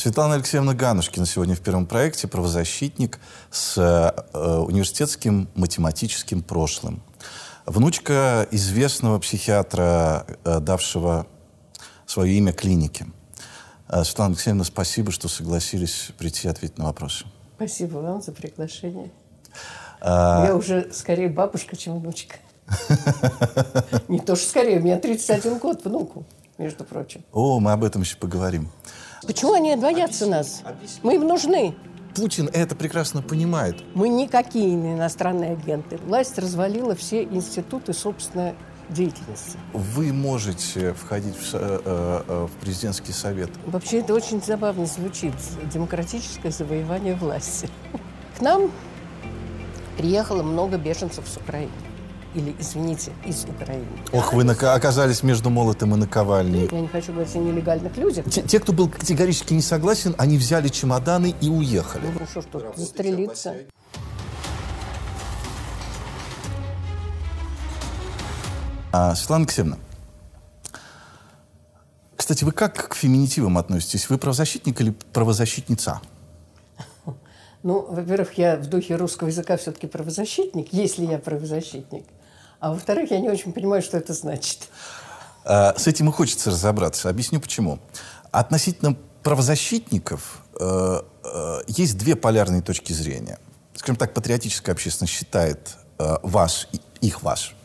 Светлана Алексеевна Ганушкина сегодня в первом проекте правозащитник с э, университетским математическим прошлым. Внучка известного психиатра, э, давшего свое имя клинике. Э, Светлана Алексеевна, спасибо, что согласились прийти и ответить на вопросы. Спасибо вам за приглашение. А... Я уже скорее бабушка, чем внучка. Не то, что скорее, у меня 31 год внуку, между прочим. О, мы об этом еще поговорим. Почему они боятся нас? Мы им нужны. Путин это прекрасно понимает. Мы никакие не иностранные агенты. Власть развалила все институты собственной деятельности. Вы можете входить в, э, э, в президентский совет? Вообще это очень забавно звучит. Демократическое завоевание власти. К нам приехало много беженцев с Украины или, извините, из Украины. Ох, вы нака- оказались между молотом и наковальней. Я не хочу говорить о нелегальных людях. Те, те, кто был категорически не согласен, они взяли чемоданы и уехали. Ну, что, что, застрелиться. А, Светлана Алексеевна, кстати, вы как к феминитивам относитесь? Вы правозащитник или правозащитница? Ну, во-первых, я в духе русского языка все-таки правозащитник, если я правозащитник. А во-вторых, я не очень понимаю, что это значит. А, с этим и хочется разобраться. Объясню почему. Относительно правозащитников э, э, есть две полярные точки зрения. Скажем так, патриотическая общественность считает э, вас, их ваш,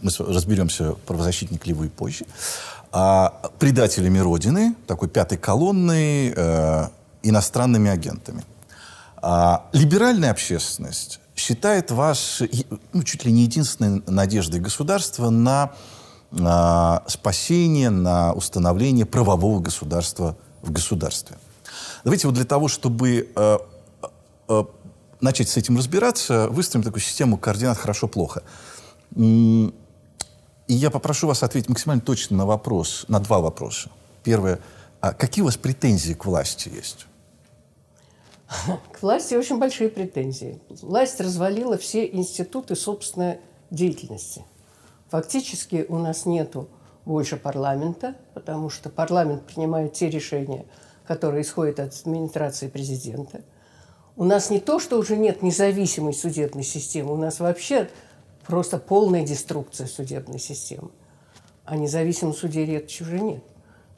мы разберемся, правозащитник ли вы позже, а предателями Родины, такой пятой колонной, э, иностранными агентами. А либеральная общественность считает вас ну, чуть ли не единственной надеждой государства на э, спасение, на установление правового государства в государстве. Давайте вот для того, чтобы э, э, начать с этим разбираться, выстроим такую систему координат хорошо-плохо. И я попрошу вас ответить максимально точно на вопрос, на два вопроса. Первое, а какие у вас претензии к власти есть? К власти очень большие претензии. Власть развалила все институты собственной деятельности. Фактически у нас нету больше парламента, потому что парламент принимает те решения, которые исходят от администрации президента. У нас не то, что уже нет независимой судебной системы, у нас вообще просто полная деструкция судебной системы. А независимой судей речи уже нет.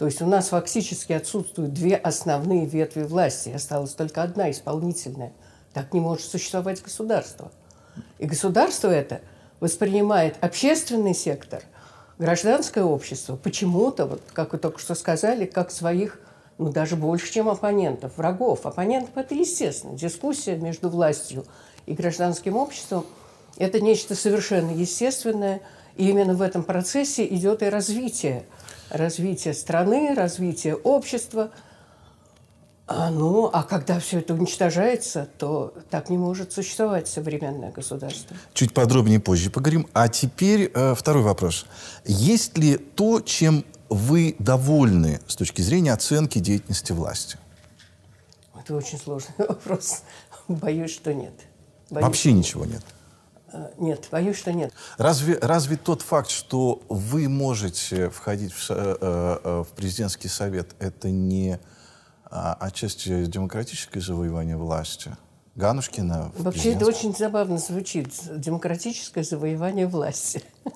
То есть у нас фактически отсутствуют две основные ветви власти. Осталась только одна, исполнительная. Так не может существовать государство. И государство это воспринимает общественный сектор, гражданское общество почему-то, вот, как вы только что сказали, как своих, ну даже больше, чем оппонентов, врагов. Оппонентов это естественно. Дискуссия между властью и гражданским обществом – это нечто совершенно естественное. И именно в этом процессе идет и развитие – развитие страны, развитие общества. А, ну, а когда все это уничтожается, то так не может существовать современное государство. Чуть подробнее позже поговорим. А теперь э, второй вопрос. Есть ли то, чем вы довольны с точки зрения оценки деятельности власти? Это очень сложный вопрос. Боюсь, что нет. Боюсь, Вообще ничего нет. Э, нет, боюсь, что нет. Разве, разве тот факт, что вы можете входить в, э, э, в президентский совет, это не а, отчасти демократическое завоевание власти? Ганушкина Вообще это очень забавно звучит. Демократическое завоевание власти.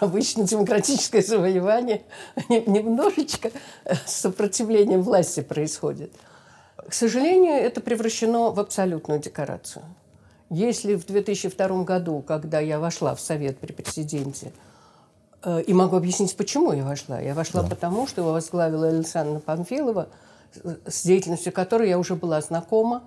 Обычно демократическое завоевание немножечко с сопротивлением власти происходит. К сожалению, это превращено в абсолютную декорацию. Если в 2002 году, когда я вошла в Совет при президенте, э, и могу объяснить, почему я вошла. Я вошла да. потому, что его возглавила Александра Панфилова, с деятельностью которой я уже была знакома.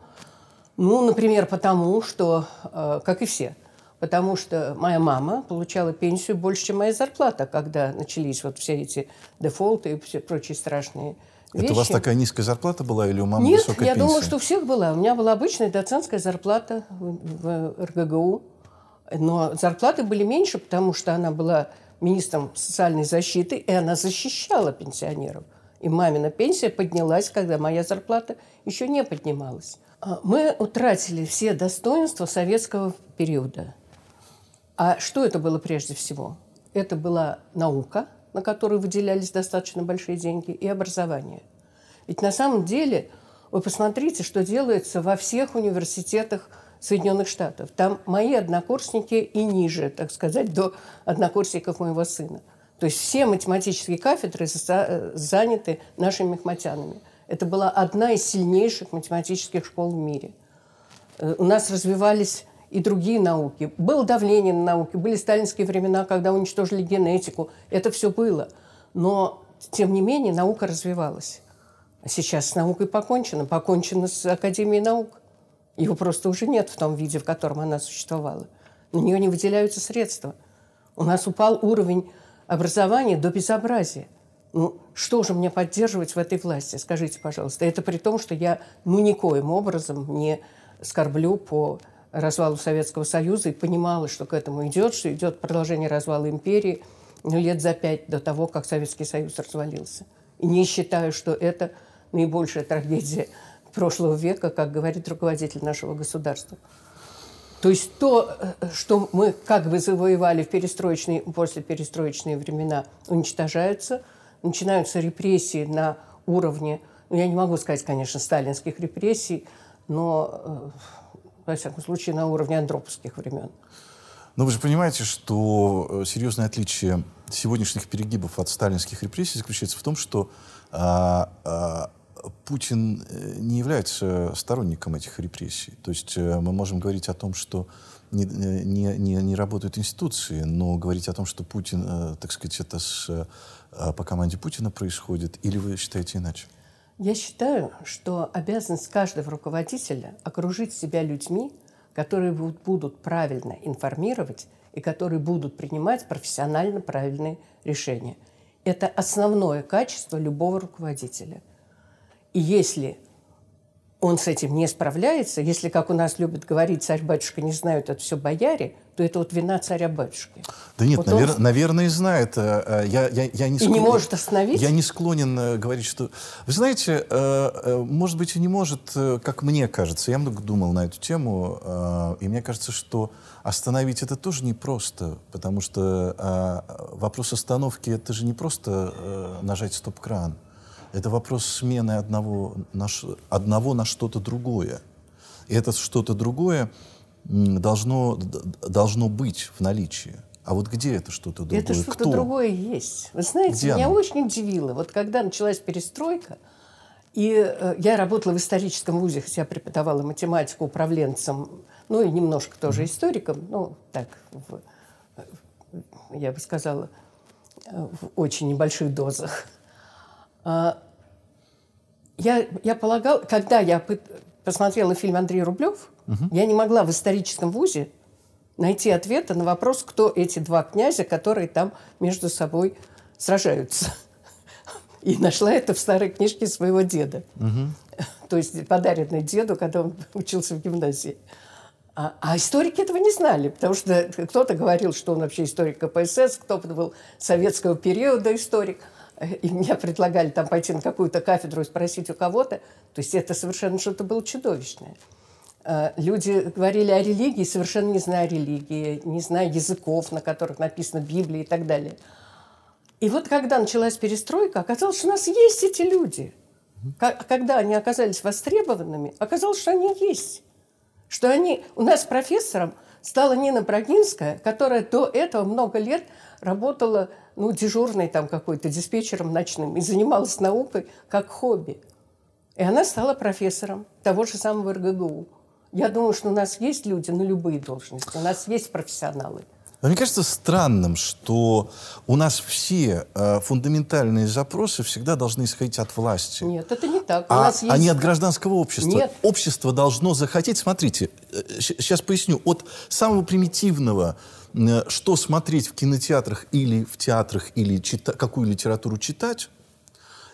Ну, например, потому что, э, как и все, потому что моя мама получала пенсию больше, чем моя зарплата, когда начались вот все эти дефолты и все прочие страшные вещи. Это у вас такая низкая зарплата была или у мамы Нет, высокая я пенсия? думаю, что у всех была. У меня была обычная доцентская зарплата в РГГУ. Но зарплаты были меньше, потому что она была министром социальной защиты, и она защищала пенсионеров. И мамина пенсия поднялась, когда моя зарплата еще не поднималась. А мы утратили все достоинства советского периода. А что это было прежде всего? Это была наука – на которую выделялись достаточно большие деньги, и образование. Ведь на самом деле Вы посмотрите, что делается во всех университетах Соединенных Штатов. Там мои однокурсники и ниже, так сказать, до однокурсников моего сына. То есть все математические кафедры заняты нашими мехматянами. Это была одна из сильнейших математических школ в мире. Э, у нас развивались и другие науки. Было давление на науки, были сталинские времена, когда уничтожили генетику. Это все было. Но, тем не менее, наука развивалась. А сейчас с наукой покончено. Покончено с Академией наук. Его просто уже нет в том виде, в котором она существовала. На нее не выделяются средства. У нас упал уровень образования до безобразия. Ну, что же мне поддерживать в этой власти? Скажите, пожалуйста. Это при том, что я ну никоим образом не скорблю по развалу Советского Союза и понимала, что к этому идет, что идет продолжение развала империи ну, лет за пять до того, как Советский Союз развалился. И не считаю, что это наибольшая трагедия прошлого века, как говорит руководитель нашего государства. То есть то, что мы как бы завоевали в перестроечные, после перестроечные времена, уничтожается, начинаются репрессии на уровне, ну, я не могу сказать, конечно, сталинских репрессий, но, э, во всяком случае, на уровне андроповских времен. Но вы же понимаете, что э, серьезное отличие сегодняшних перегибов от сталинских репрессий заключается в том, что а, а, Путин э, не является сторонником этих репрессий. То есть э, мы можем говорить о том, что не, не, не, не работают институции, но говорить о том, что Путин, так сказать, это с, по команде Путина происходит, или вы считаете иначе? Я считаю, что обязанность каждого руководителя окружить себя людьми, которые будут правильно информировать и которые будут принимать профессионально правильные решения. Это основное качество любого руководителя – и если он с этим не справляется, если, как у нас любят говорить, царь-батюшка не знают, это все бояре, то это вот вина царя-батюшки. Да нет, вот навер... он... наверное, знает. Э, э, я, я, я не склон... И не может остановить? Я не склонен э, говорить, что... Вы знаете, может быть, и не может, как мне кажется. Я много думал на эту тему, и мне кажется, что остановить это тоже непросто, потому что вопрос остановки — это же не просто нажать стоп-кран. Это вопрос смены одного на, одного на что-то другое. И это что-то другое должно, должно быть в наличии. А вот где это что-то другое? Это что-то другое есть. Вы знаете, где меня оно? очень удивило. Вот когда началась перестройка, и э, я работала в историческом вузе, хотя преподавала математику управленцем, ну и немножко тоже историком, ну так, в, я бы сказала, э, в очень небольших дозах. А, я, я полагал, когда я посмотрела фильм Андрей Рублев, угу. я не могла в историческом вузе найти ответа на вопрос, кто эти два князя, которые там между собой сражаются. И нашла это в старой книжке своего деда. Угу. То есть подаренной деду, когда он учился в гимназии. А, а историки этого не знали, потому что кто-то говорил, что он вообще историк КПСС, кто-то был советского периода историк и меня предлагали там пойти на какую-то кафедру и спросить у кого-то, то есть это совершенно что-то было чудовищное. А, люди говорили о религии, совершенно не зная религии, не зная языков, на которых написана Библия и так далее. И вот когда началась перестройка, оказалось, что у нас есть эти люди. Когда они оказались востребованными, оказалось, что они есть. Что они... У нас профессором стала Нина Брагинская, которая до этого много лет работала ну, дежурной там какой-то, диспетчером ночным, и занималась наукой как хобби. И она стала профессором того же самого РГГУ. Я думаю, что у нас есть люди на любые должности, у нас есть профессионалы. Но мне кажется странным, что у нас все э, фундаментальные запросы всегда должны исходить от власти. Нет, это не так. У а, нас есть... а не от гражданского общества. Нет. Общество должно захотеть. Смотрите, э, сейчас поясню. От самого примитивного что смотреть в кинотеатрах или в театрах, или чита, какую литературу читать.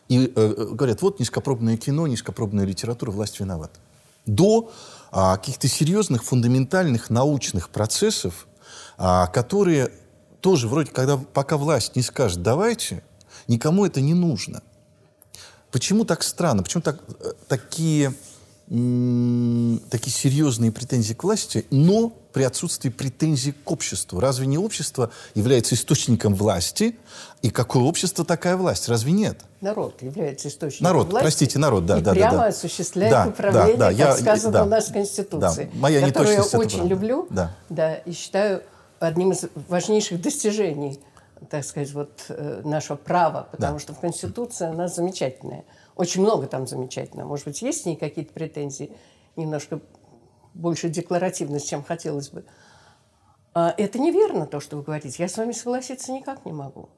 И э, говорят, вот низкопробное кино, низкопробная литература, власть виновата. До а, каких-то серьезных, фундаментальных научных процессов, а, которые тоже вроде, когда пока власть не скажет «давайте», никому это не нужно. Почему так странно? Почему так, э, такие такие серьезные претензии к власти, но при отсутствии претензий к обществу. Разве не общество является источником власти? И какое общество, такая власть? Разве нет? Народ является источником народ, власти. простите, народ, да, и да, прямо да, да. осуществляет да, управление, да, да, как я, сказано да, в нашей Конституции, да, моя которую я очень правда. люблю да. Да, и считаю одним из важнейших достижений так сказать, вот э, нашего права, потому да. что в Конституции она замечательная. Очень много там замечательного. Может быть, есть в ней какие-то претензии, немножко больше декларативность, чем хотелось бы. А это неверно, то, что вы говорите. Я с вами согласиться никак не могу.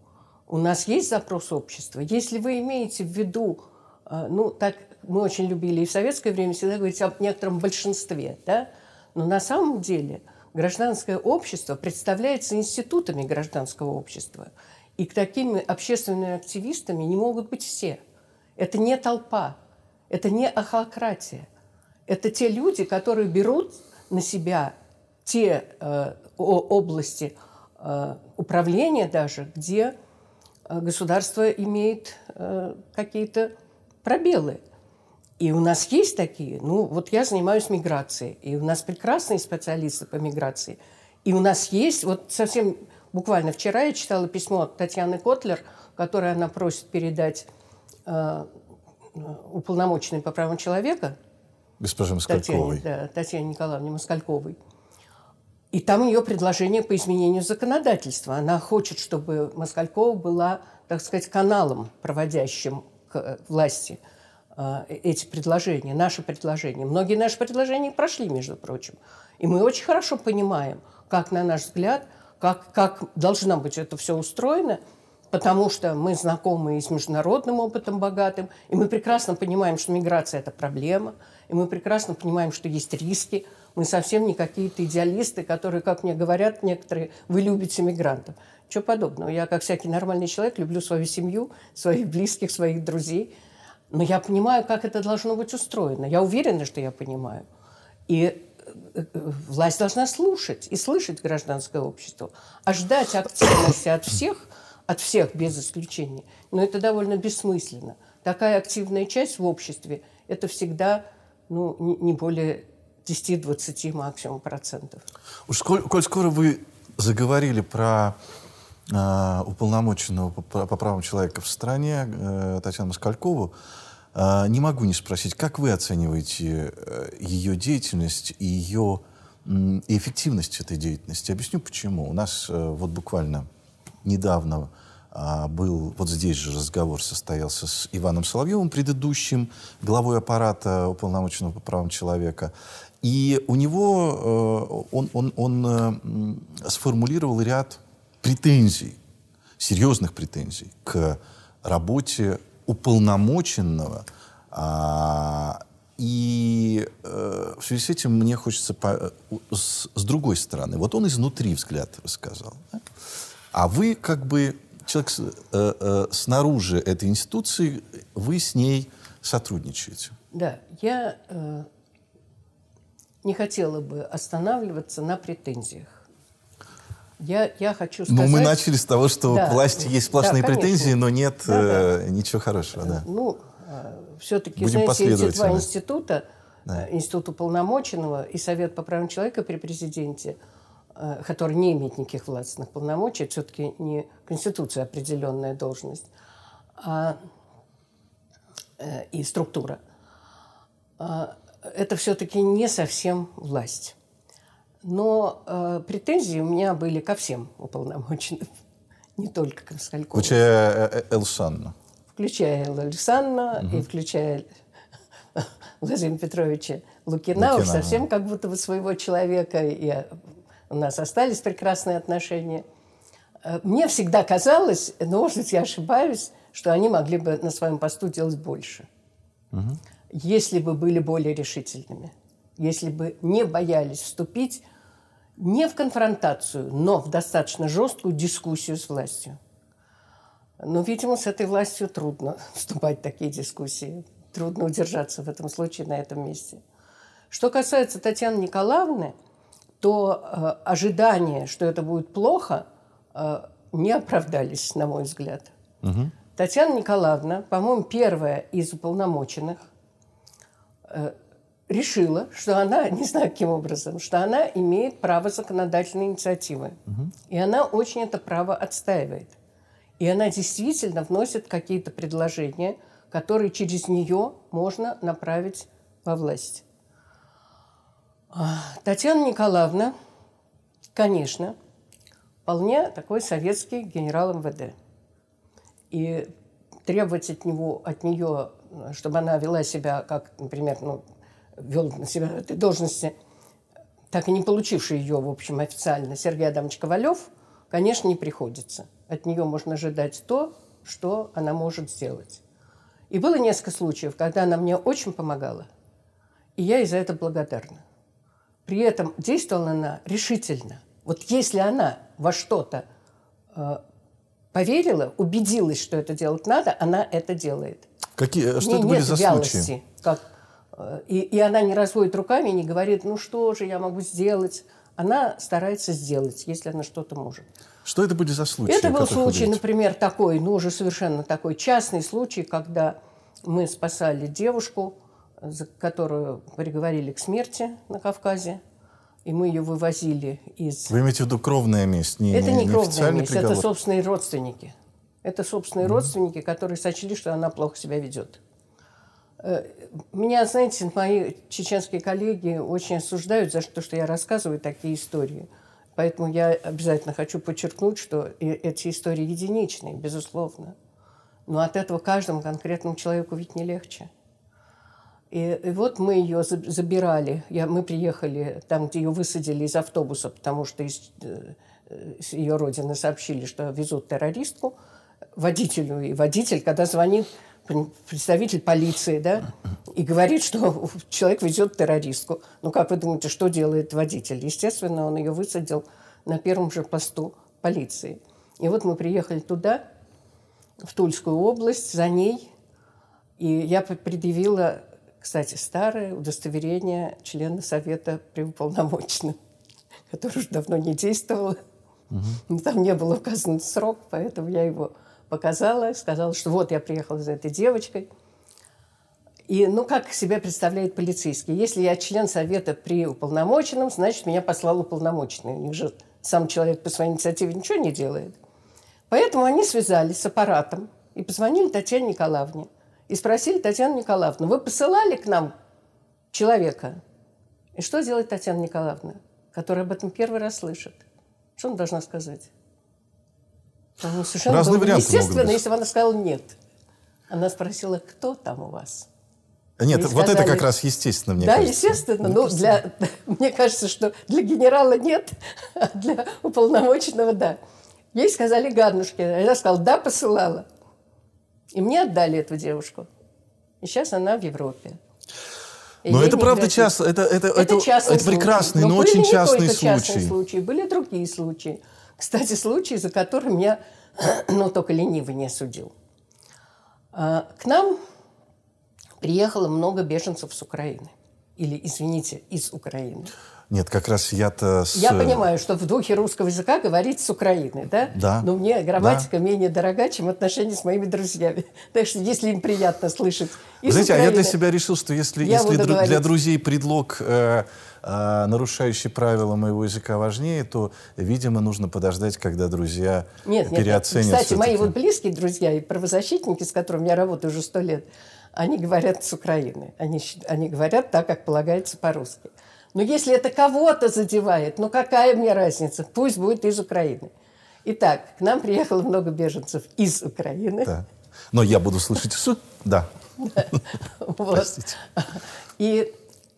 У нас есть запрос общества. Если вы имеете в виду, э, ну, так мы очень любили и в советское время всегда говорить о некотором большинстве, да, но на самом деле – гражданское общество представляется институтами гражданского общества. И к такими общественными активистами не могут быть все. Это не толпа, это не ахократия. Это те люди, которые берут на себя те э, области э, управления даже, где э, государство имеет э, какие-то пробелы. И у нас есть такие. Ну, вот я занимаюсь миграцией, и у нас прекрасные специалисты по миграции. И у нас есть, вот совсем буквально вчера я читала письмо от Татьяны Котлер, которое она просит передать уполномоченной по правам человека. Госпоже Москальковой. Татьяне, да, Татьяне Николаевне Москальковой. И там ее предложение по изменению законодательства. Она хочет, чтобы Москалькова была, так сказать, каналом, проводящим к э, власти – а, эти предложения, наши предложения. Многие наши предложения прошли, между прочим. И мы очень хорошо понимаем, как, на наш взгляд, как, как должна быть это все устроено, потому что мы знакомы и с международным опытом богатым, и мы прекрасно понимаем, что миграция – это проблема, и мы прекрасно понимаем, что есть риски. Мы совсем не какие-то идеалисты, которые, как мне говорят некоторые, вы любите мигрантов. Чего подобного. Я, как всякий нормальный человек, люблю свою семью, своих близких, своих друзей – но я понимаю, как это должно быть устроено. Я уверена, что я понимаю. И э, э, власть должна слушать и слышать гражданское общество. А ждать активности от всех, от всех без исключения, но это довольно бессмысленно. Такая активная часть в обществе – это всегда ну, не более 10-20 максимум процентов. Уж коль, коль скоро вы заговорили про э, уполномоченного по, по правам человека в стране э, Татьяну Москалькову, э, не могу не спросить, как вы оцениваете э, ее деятельность и ее э, эффективность этой деятельности? Объясню почему. У нас э, вот буквально недавно был, вот здесь же разговор состоялся с Иваном Соловьевым, предыдущим главой аппарата уполномоченного по правам человека. И у него э, он, он, он э, сформулировал ряд претензий, серьезных претензий к работе уполномоченного. А, и э, в связи с этим мне хочется по, с, с другой стороны. Вот он изнутри взгляд рассказал. А вы как бы человек э, э, снаружи этой институции, вы с ней сотрудничаете. Да, я э, не хотела бы останавливаться на претензиях. Я, я хочу сказать... Ну, мы начали с того, что да, к власти есть сплошные да, претензии, но нет да, э, да. ничего хорошего. Да. Ну, э, все-таки, Будем знаете, эти два института, да. Э, Институт уполномоченного и Совет по правам человека при президенте, э, который не имеет никаких властных полномочий, все-таки не Конституция определенная должность, а, и структура, а, это все-таки не совсем власть. Но э, претензии у меня были ко всем уполномоченным, не только к Москалькову. Включая э, э, Элсанну. Включая Элсанну угу. и включая Владимира Петровича Лукина, Лукина уж совсем как будто бы своего человека. И у нас остались прекрасные отношения. Э, мне всегда казалось, но, может быть, я ошибаюсь, что они могли бы на своем посту делать больше, угу. если бы были более решительными если бы не боялись вступить не в конфронтацию, но в достаточно жесткую дискуссию с властью. Но, видимо, с этой властью трудно вступать в такие дискуссии. Трудно удержаться в этом случае на этом месте. Что касается Татьяны Николаевны, то э, ожидания, что это будет плохо, э, не оправдались, на мой взгляд. Угу. Татьяна Николаевна, по-моему, первая из уполномоченных, э, решила, что она, не знаю каким образом, что она имеет право законодательной инициативы. Угу. И она очень это право отстаивает. И она действительно вносит какие-то предложения, которые через нее можно направить во власть. А, Татьяна Николаевна, конечно, вполне такой советский генерал МВД. И требовать от, него, от нее, чтобы она вела себя, как, например, ну, вел на себя этой должности, так и не получивший ее, в общем, официально, Сергей Адамович Ковалев, конечно, не приходится. От нее можно ожидать то, что она может сделать. И было несколько случаев, когда она мне очень помогала, и я ей за это благодарна. При этом действовала она решительно. Вот если она во что-то э, поверила, убедилась, что это делать надо, она это делает. Какие, что это были за вялости, случаи? Как и, и она не разводит руками, не говорит, ну что же я могу сделать. Она старается сделать, если она что-то может. Что это были за случаи? Это был случай, например, такой, ну уже совершенно такой частный случай, когда мы спасали девушку, за которую приговорили к смерти на Кавказе. И мы ее вывозили из... Вы имеете в виду кровная месть? Не, это не, не, кровная месть, приговор. это собственные родственники. Это собственные mm-hmm. родственники, которые сочли, что она плохо себя ведет. Э, меня, знаете, мои чеченские коллеги очень осуждают за то, что я рассказываю такие истории. Поэтому я обязательно хочу подчеркнуть, что эти истории единичные, безусловно. Но от этого каждому конкретному человеку ведь не легче. И, и вот мы ее забирали. Я, мы приехали там, где ее высадили из автобуса, потому что из, э, из ее родины сообщили, что везут террористку водителю. И водитель, когда звонит представитель полиции, да, и говорит, что человек везет террористку. Ну, как вы думаете, что делает водитель? Естественно, он ее высадил на первом же посту полиции. И вот мы приехали туда, в Тульскую область, за ней, и я предъявила, кстати, старое удостоверение члена Совета при уполномоченном, которое уже давно не действовало. Угу. Там не был указан срок, поэтому я его показала, сказала, что вот я приехала за этой девочкой. И, ну, как себя представляет полицейский? Если я член совета при уполномоченном, значит, меня послал уполномоченный. У них же сам человек по своей инициативе ничего не делает. Поэтому они связались с аппаратом и позвонили Татьяне Николаевне. И спросили Татьяну Николаевну, вы посылали к нам человека? И что делает Татьяна Николаевна, которая об этом первый раз слышит? Что она должна сказать? Ну, совершенно Разные было естественно, если бы она сказала нет. Она спросила, кто там у вас? Нет, вот это как раз естественно, мне да, кажется. Да, естественно. Ну, для, мне кажется, что для генерала нет, а для уполномоченного – да. Ей сказали Ганнушке. Она сказала, да, посылала. И мне отдали эту девушку. И сейчас она в Европе. И но это правда часто, это, это, это, это, это прекрасный, но, но очень частный случай. частные случаи. Были другие случаи. Кстати, случай, за которым я, ну, только ленивый не осудил. А, к нам приехало много беженцев с Украины. Или, извините, из Украины. Нет, как раз я-то с... Я понимаю, что в духе русского языка говорить с Украины, да? Да. Но мне грамматика да. менее дорога, чем отношения с моими друзьями. Так что если им приятно слышать из Знаете, Украины, а я для себя решил, что если, если дру- для друзей предлог, э, э, нарушающий правила моего языка, важнее, то, видимо, нужно подождать, когда друзья нет, переоценят нет, нет. Кстати, мои вот близкие друзья и правозащитники, с которыми я работаю уже сто лет, они говорят с Украины. Они, они говорят так, как полагается по-русски. Но если это кого-то задевает, ну какая мне разница? Пусть будет из Украины. Итак, к нам приехало много беженцев из Украины. Да. Но я буду слышать «с». Да. Вот. И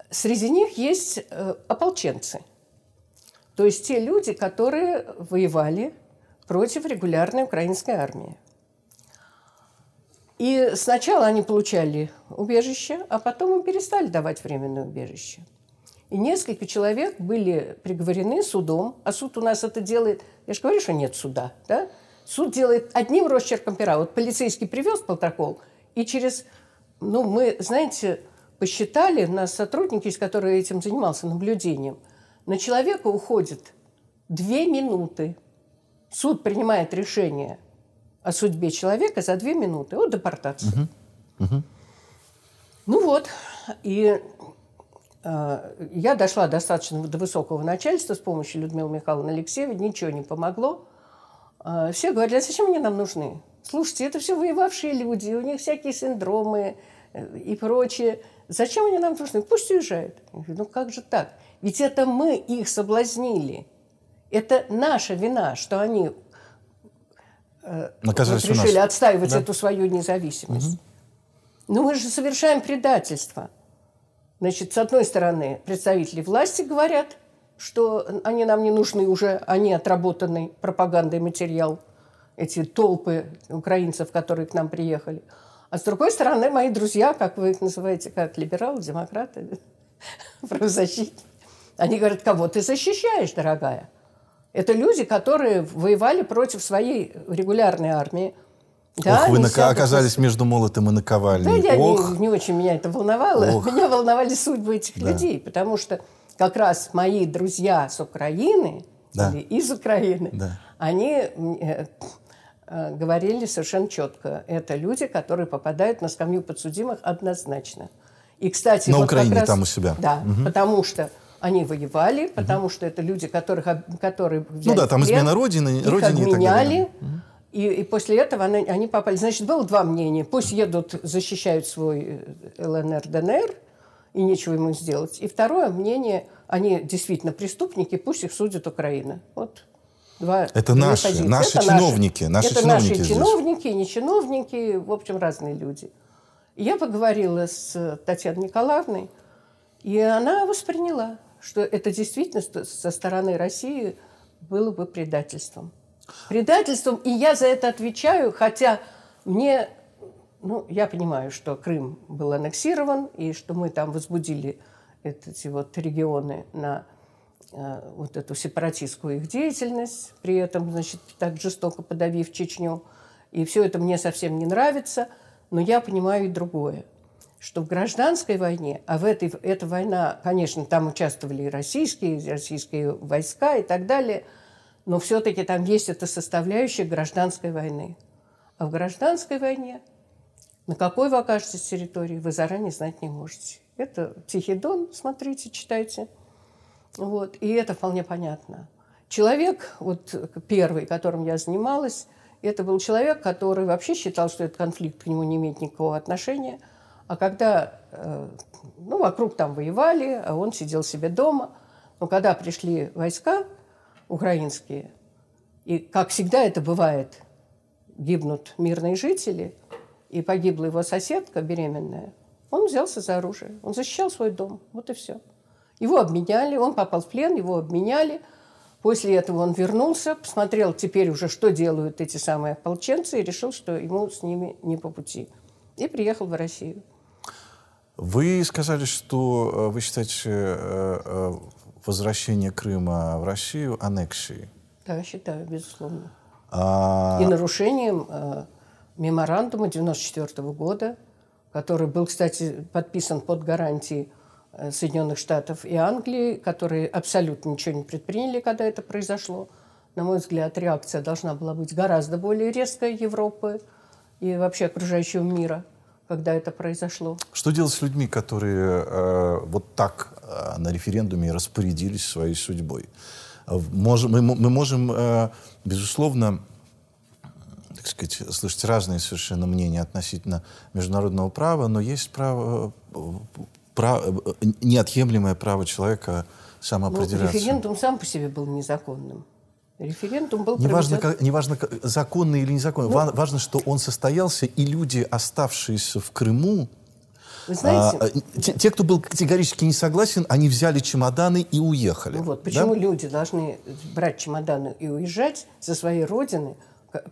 среди них есть э, ополченцы. То есть те люди, которые воевали против регулярной украинской армии. И сначала они получали убежище, а потом им перестали давать временное убежище. И несколько человек были приговорены судом, а суд у нас это делает, я же говорю, что нет суда, да? Суд делает одним росчерком пера. Вот полицейский привез протокол, и через, ну, мы, знаете, посчитали, нас сотрудники, из которых этим занимался, наблюдением, на человека уходит две минуты. Суд принимает решение – о судьбе человека за две минуты от депортации. Угу. Угу. Ну вот, и я дошла достаточно до высокого начальства с помощью Людмилы Михайловны Алексеевой, ничего не помогло. Э, все говорили, а зачем они нам нужны? Слушайте, это все воевавшие люди, у них всякие синдромы э, и прочее. Зачем они нам нужны? Пусть уезжают. Говорю, ну как же так? Ведь это мы их соблазнили. Это наша вина, что они э, вот решили отстаивать да? эту свою независимость. Угу. Но мы же совершаем предательство. Значит, с одной стороны, представители власти говорят, что они нам не нужны уже, они отработанный пропагандой материал, эти толпы украинцев, которые к нам приехали. А с другой стороны, мои друзья, как вы их называете, как либералы, демократы, правозащитники, они говорят, кого ты защищаешь, дорогая? Это люди, которые воевали против своей регулярной армии. Да, Ох, вы нака- оказались между молотом и наковальней. Да, я не, не очень меня это волновало. Ох. Меня волновали судьбы этих да. людей, потому что как раз мои друзья с Украины да. или из Украины, да. они э, э, говорили совершенно четко. Это люди, которые попадают на скамью подсудимых однозначно. И, кстати, на вот Украине раз, там у себя. Да, угу. потому что они воевали, потому что это люди, которых, которые Ну да, там измена Родины, их Родине обменяли, и так далее. И, и после этого они, они попали. Значит, было два мнения. Пусть едут, защищают свой э, ЛНР, ДНР, и нечего ему сделать. И второе мнение, они действительно преступники, пусть их судит Украина. Вот два Это наши, позиции. наши это чиновники. Наши, это чиновники наши здесь. чиновники, не чиновники, в общем, разные люди. Я поговорила с Татьяной Николаевной, и она восприняла что это действительно со стороны России было бы предательством. Предательством, и я за это отвечаю, хотя мне, ну, я понимаю, что Крым был аннексирован, и что мы там возбудили эти вот регионы на э, вот эту сепаратистскую их деятельность, при этом, значит, так жестоко подавив Чечню. И все это мне совсем не нравится, но я понимаю и другое что в гражданской войне, а в этой эта война, конечно, там участвовали и российские, российские войска и так далее, но все-таки там есть эта составляющая гражданской войны. А в гражданской войне на какой вы окажетесь территории, вы заранее знать не можете. Это Тихий Дон, смотрите, читайте. Вот, и это вполне понятно. Человек, вот первый, которым я занималась, это был человек, который вообще считал, что этот конфликт к нему не имеет никакого отношения – а когда, э, ну, вокруг там воевали, а он сидел себе дома. Но когда пришли войска украинские, и, как всегда это бывает, гибнут мирные жители, и погибла его соседка беременная, он взялся за оружие. Он защищал свой дом. Вот и все. Его обменяли, он попал в плен, его обменяли. После этого он вернулся, посмотрел теперь уже, что делают эти самые ополченцы, и решил, что ему с ними не по пути. И приехал в Россию. Вы сказали, что э, вы считаете э, э, возвращение Крыма в Россию аннексией. Да, считаю, безусловно. А... И нарушением меморандума 1994 года, который был, кстати, подписан под гарантией Соединенных Штатов и Англии, которые абсолютно ничего не предприняли, когда это произошло. На мой взгляд, реакция должна была быть гораздо более резкая Европы и вообще окружающего мира – когда это произошло. Что делать с людьми, которые э, вот так э, на референдуме распорядились своей судьбой? Можем, мы, мы можем, э, безусловно, так сказать, слышать разные совершенно мнения относительно международного права, но есть право, право неотъемлемое право человека самоопределяться. Ну, референдум сам по себе был незаконным. Референдум был неважно, как, неважно, законный или незаконный. Ну, важно, что он состоялся, и люди, оставшиеся в Крыму, вы знаете, а, те, те, кто был категорически не согласен, они взяли чемоданы и уехали. Ну вот, почему да? люди должны брать чемоданы и уезжать со своей родины,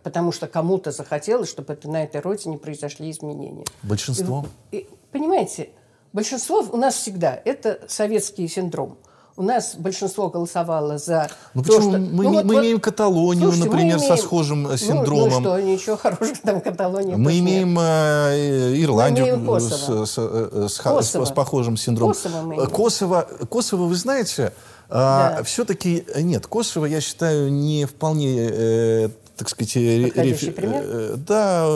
потому что кому-то захотелось, чтобы это, на этой родине произошли изменения. Большинство. И, и, понимаете, большинство у нас всегда это советский синдром – у нас большинство голосовало за ну, то, почему? что... Мы, ну, вот, мы вот, имеем Каталонию, слушайте, например, имеем... со схожим э, синдромом. Ну, ну что, ничего хорошего там Каталония Мы имеем э, Ирландию мы имеем с, с, э, с, с, с похожим синдромом. Косово, мы имеем. Косово, Косово, вы знаете, да. а, все-таки нет, Косово, я считаю, не вполне э, так сказать, реф... пример? да,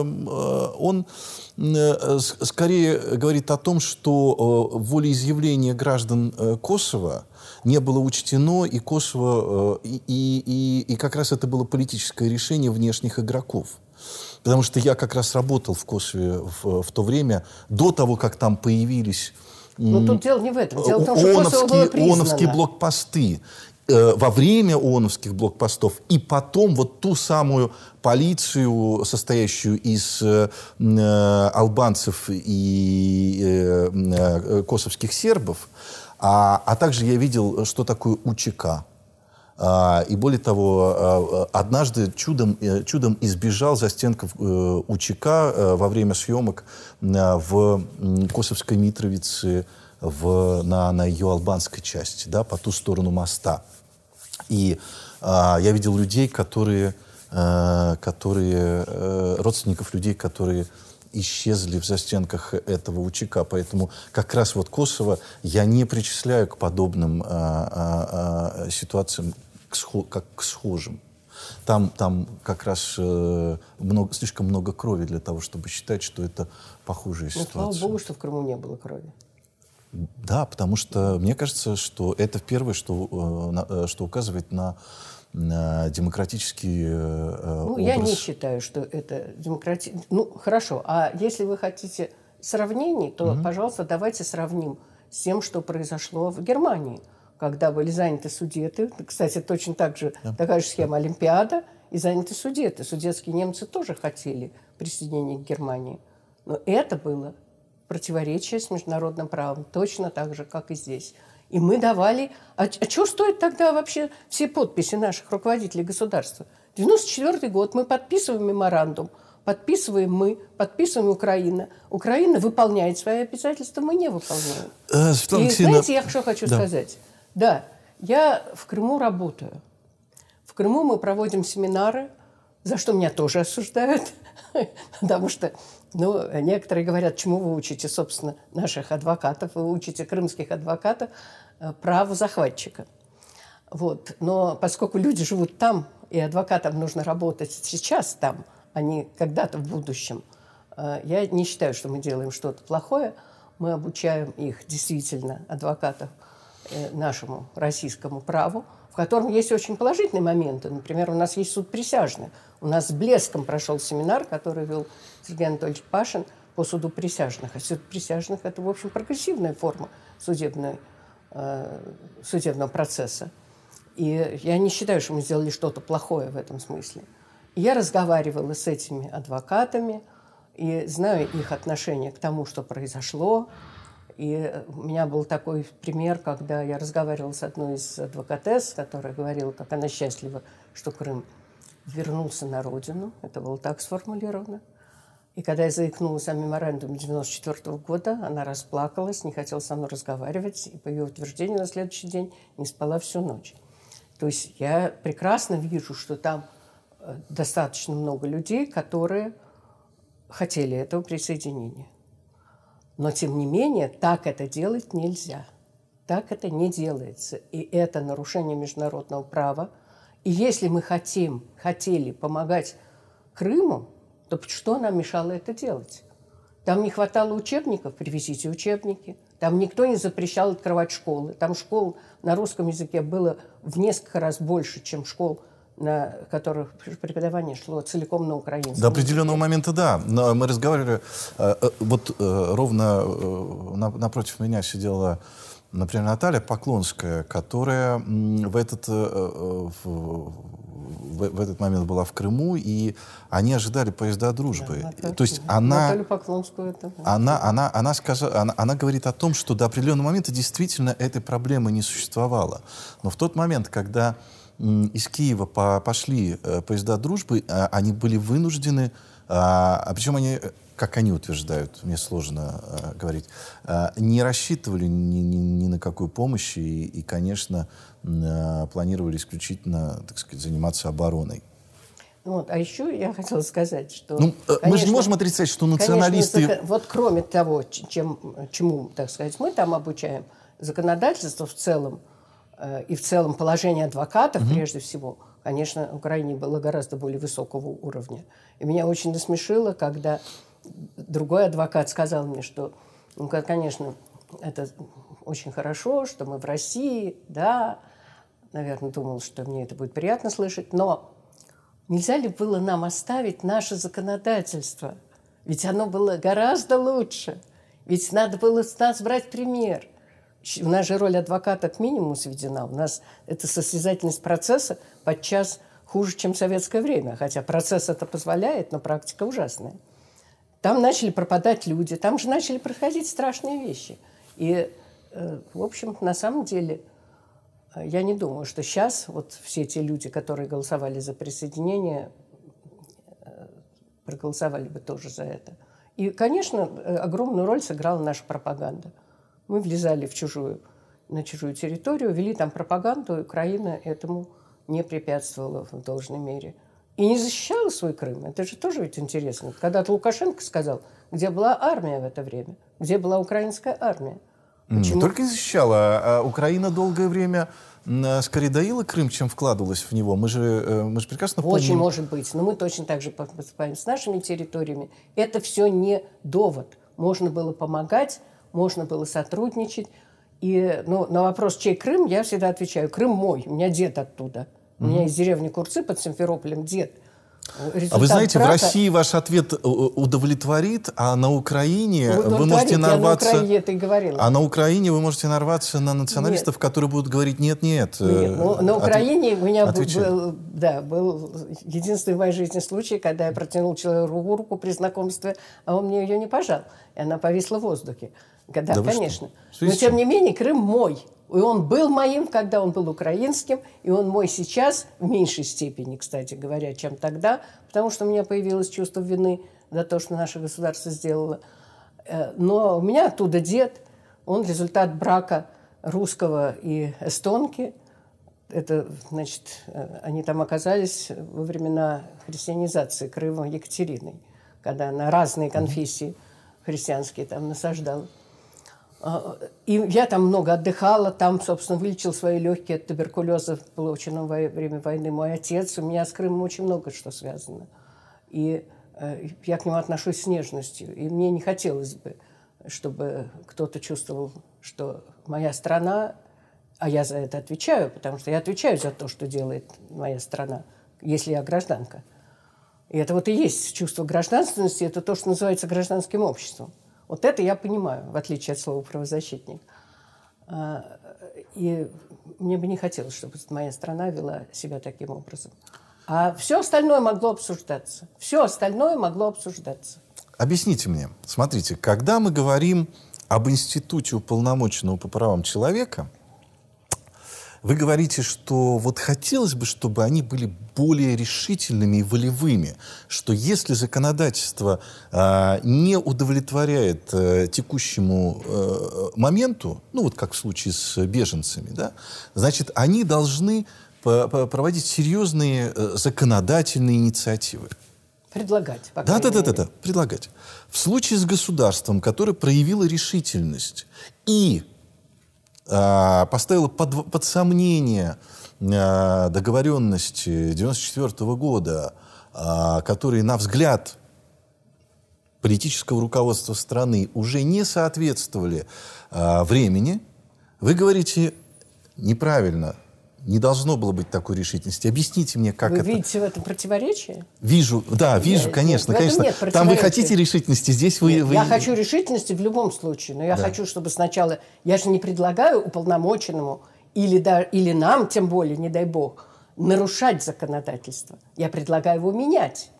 он скорее говорит о том, что волеизъявление граждан Косово не было учтено, и Косово, и, и, и как раз это было политическое решение внешних игроков. Потому что я как раз работал в Косове в, в то время, до того, как там появились но тут дело не в этом. Дело в том, что было признано. ООНовские блокпосты э, во время ООНовских блокпостов и потом вот ту самую полицию, состоящую из э, э албанцев и э, э, косовских сербов, а, а также я видел, что такое УЧК. А, и более того, а, однажды чудом, э, чудом избежал застенков э, УЧК э, во время съемок в Косовской Митровице в, на, на ее албанской части, да, по ту сторону моста. И а, я видел людей, которые, которые родственников людей, которые исчезли в застенках этого УЧК. Поэтому как раз вот Косово я не причисляю к подобным а, а, а, ситуациям, как к схожим. Там, там как раз э, много, слишком много крови для того, чтобы считать, что это похожая ну, ситуация. Слава богу, что в Крыму не было крови. Да, потому что мне кажется, что это первое, что, э, что указывает на демократический э, ну, образ. Я не считаю, что это демократия. Ну, хорошо. А если вы хотите сравнений, то, угу. пожалуйста, давайте сравним с тем, что произошло в Германии, когда были заняты судеты. Кстати, точно так же да. такая же схема Олимпиада и заняты судеты. Судетские немцы тоже хотели присоединения к Германии. Но это было противоречие с международным правом, точно так же, как и здесь. И мы давали... А, а что стоит тогда вообще все подписи наших руководителей государства? 94 год мы подписываем меморандум, подписываем мы, подписываем Украина. Украина выполняет свои обязательства, мы не выполняем. Э, И знаете, я что хочу да. сказать? Да, я в Крыму работаю. В Крыму мы проводим семинары, за что меня тоже осуждают, потому что ну, некоторые говорят, чему вы учите, собственно, наших адвокатов, вы учите крымских адвокатов э, праву захватчика. Вот. Но поскольку люди живут там, и адвокатам нужно работать сейчас там, а не когда-то в будущем, э, я не считаю, что мы делаем что-то плохое. Мы обучаем их, действительно, адвокатов, э, нашему российскому праву, в котором есть очень положительные моменты. Например, у нас есть суд присяжных. У нас с блеском прошел семинар, который вел Сергей Анатольевич Пашин по суду присяжных. А суд присяжных – это, в общем, прогрессивная форма судебной, э, судебного процесса. И я не считаю, что мы сделали что-то плохое в этом смысле. Я разговаривала с этими адвокатами и знаю их отношение к тому, что произошло, и у меня был такой пример, когда я разговаривала с одной из адвокатес, которая говорила, как она счастлива, что Крым вернулся на родину. Это было так сформулировано. И когда я заикнулась о меморандуме 94 года, она расплакалась, не хотела со мной разговаривать, и по ее утверждению на следующий день не спала всю ночь. То есть я прекрасно вижу, что там э, достаточно много людей, которые хотели этого присоединения. Но, тем не менее, так это делать нельзя. Так это не делается. И это нарушение международного права. И если мы хотим, хотели помогать Крыму, то что нам мешало это делать? Там не хватало учебников, привезите учебники. Там никто не запрещал открывать школы. Там школ на русском языке было в несколько раз больше, чем школ на которых преподавание шло целиком на украинском. До определенного момента, да. Но мы разговаривали, э, э, вот э, ровно напротив меня сидела, например, Наталья Поклонская, которая в этот, в, в этот момент была в Крыму, и они ожидали поезда дружбы. Да, То есть она, Наталью Поклонскую это... она, она, она, сказала, она, она говорит о том, что до определенного момента действительно этой проблемы не существовало. Но в тот момент, когда из Киева по, пошли э, поезда дружбы, а, они были вынуждены, а, а причем они, как они утверждают, мне сложно а, говорить, не рассчитывали ни, ни, ни на какую помощь и, и конечно, планировали исключительно, так сказать, заниматься обороной. Вот. А еще я хотела сказать, что... Ну, конечно, мы же не можем отрицать, что националисты... Конечно, вот кроме того, чем, чему, так сказать, мы там обучаем, законодательство в целом э, и в целом положение адвокатов, mm-hmm. прежде всего, конечно, в Украине было гораздо более высокого уровня. И меня очень насмешило, когда другой адвокат сказал мне, что, ну, конечно, это очень хорошо, что мы в России, да, наверное, думал, что мне это будет приятно слышать, но нельзя ли было нам оставить наше законодательство? Ведь оно было гораздо лучше. Ведь надо было с нас брать пример. У нас же роль адвоката к минимуму сведена. У нас эта состязательность процесса подчас хуже, чем в советское время. Хотя процесс это позволяет, но практика ужасная. Там начали пропадать люди, там же начали происходить страшные вещи. И, э, в общем, на самом деле – я не думаю, что сейчас вот все те люди, которые голосовали за присоединение, э, проголосовали бы тоже за это. И, конечно, э, огромную роль сыграла наша пропаганда. Мы влезали в чужую, на чужую территорию, вели там пропаганду, и Украина этому не препятствовала в должной мере. И не защищала свой Крым. Это же тоже ведь интересно. Когда-то Лукашенко сказал, где была армия в это время, где была украинская армия – Почему? Не только не защищала, а Украина долгое время скорее доила Крым, чем вкладывалась в него. Мы же, э, мы же прекрасно помним... Очень может быть. Но мы точно так же поступаем с нашими территориями. Это все не довод. Можно было помогать, можно было сотрудничать. И ну, на вопрос, чей Крым, я всегда отвечаю, Крым мой, у меня дед оттуда. У меня из деревни Курцы под Симферополем дед – а вы знаете, брака... в России ваш ответ э, удовлетворит, а на Украине вы можете нарваться... На Украине это и говорила. А на Украине вы можете нарваться на националистов, нет. которые будут говорить нет-нет. Нет, э, ну, на Украине От... у меня был, да, был единственный в моей жизни случай, когда я протянул человеку руку при знакомстве, а он мне ее не пожал. И она повисла в воздухе. Да, да конечно. Но тем не менее, Крым мой. И он был моим, когда он был украинским, и он мой сейчас, в меньшей степени, кстати говоря, чем тогда, потому что у меня появилось чувство вины за то, что наше государство сделало. Э, но у меня оттуда дед, он результат брака русского и эстонки. Это, значит, э, они там оказались во времена христианизации Крыма Екатериной, когда она разные конфессии христианские там насаждала. А, и я там много отдыхала, там, собственно, вылечил свои легкие от туберкулеза, полученного во время войны мой отец. У меня с Крымом очень много что связано. И э, я к нему отношусь с нежностью. И мне не хотелось бы, чтобы кто-то чувствовал, что моя страна, а я за это отвечаю, потому что я отвечаю за то, что делает моя страна, если я гражданка. И это вот и есть чувство гражданственности, это то, что называется гражданским обществом. Вот это я понимаю, в отличие от слова правозащитник. А, и мне бы не хотелось, чтобы моя страна вела себя таким образом. А все остальное могло обсуждаться. Все остальное могло обсуждаться. Объясните мне, смотрите, когда мы говорим об институте уполномоченного по правам человека – вы говорите, что вот хотелось бы, чтобы они были более решительными и волевыми, что если законодательство э, не удовлетворяет э, текущему э, моменту, ну вот как в случае с беженцами, да, значит, они должны проводить серьезные э, законодательные инициативы. Предлагать. Да, да, да, да, да, предлагать. В случае с государством, которое проявило решительность и поставила под, под сомнение а, договоренности 1994 года, а, которые, на взгляд политического руководства страны, уже не соответствовали времени, вы говорите неправильно, не должно было быть такой решительности. Объясните мне, как вы это... Вы видите в этом противоречие? Вижу, да, вижу, я, конечно, нет, конечно. Нет Там вы хотите решительности, здесь вы, нет, вы... Я хочу решительности в любом случае, но я да. хочу, чтобы сначала... Я же не предлагаю уполномоченному или, да, или нам, тем более, не дай бог, нарушать законодательство. Я предлагаю его менять.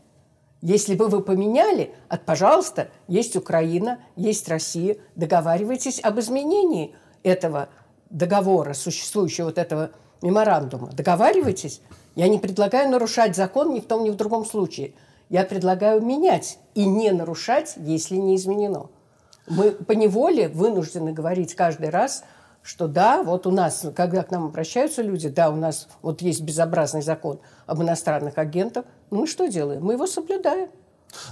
Если бы вы поменяли, от, пожалуйста, есть Украина, есть Россия, договаривайтесь об изменении этого договора, существующего вот этого меморандума. Договаривайтесь. Я не предлагаю нарушать закон ни в том, ни в другом случае. Я предлагаю менять и не нарушать, если не изменено. Мы по неволе вынуждены говорить каждый раз, что да, вот у нас, когда к нам обращаются люди, да, у нас вот есть безобразный закон об иностранных агентах, ну мы что делаем? Мы его соблюдаем.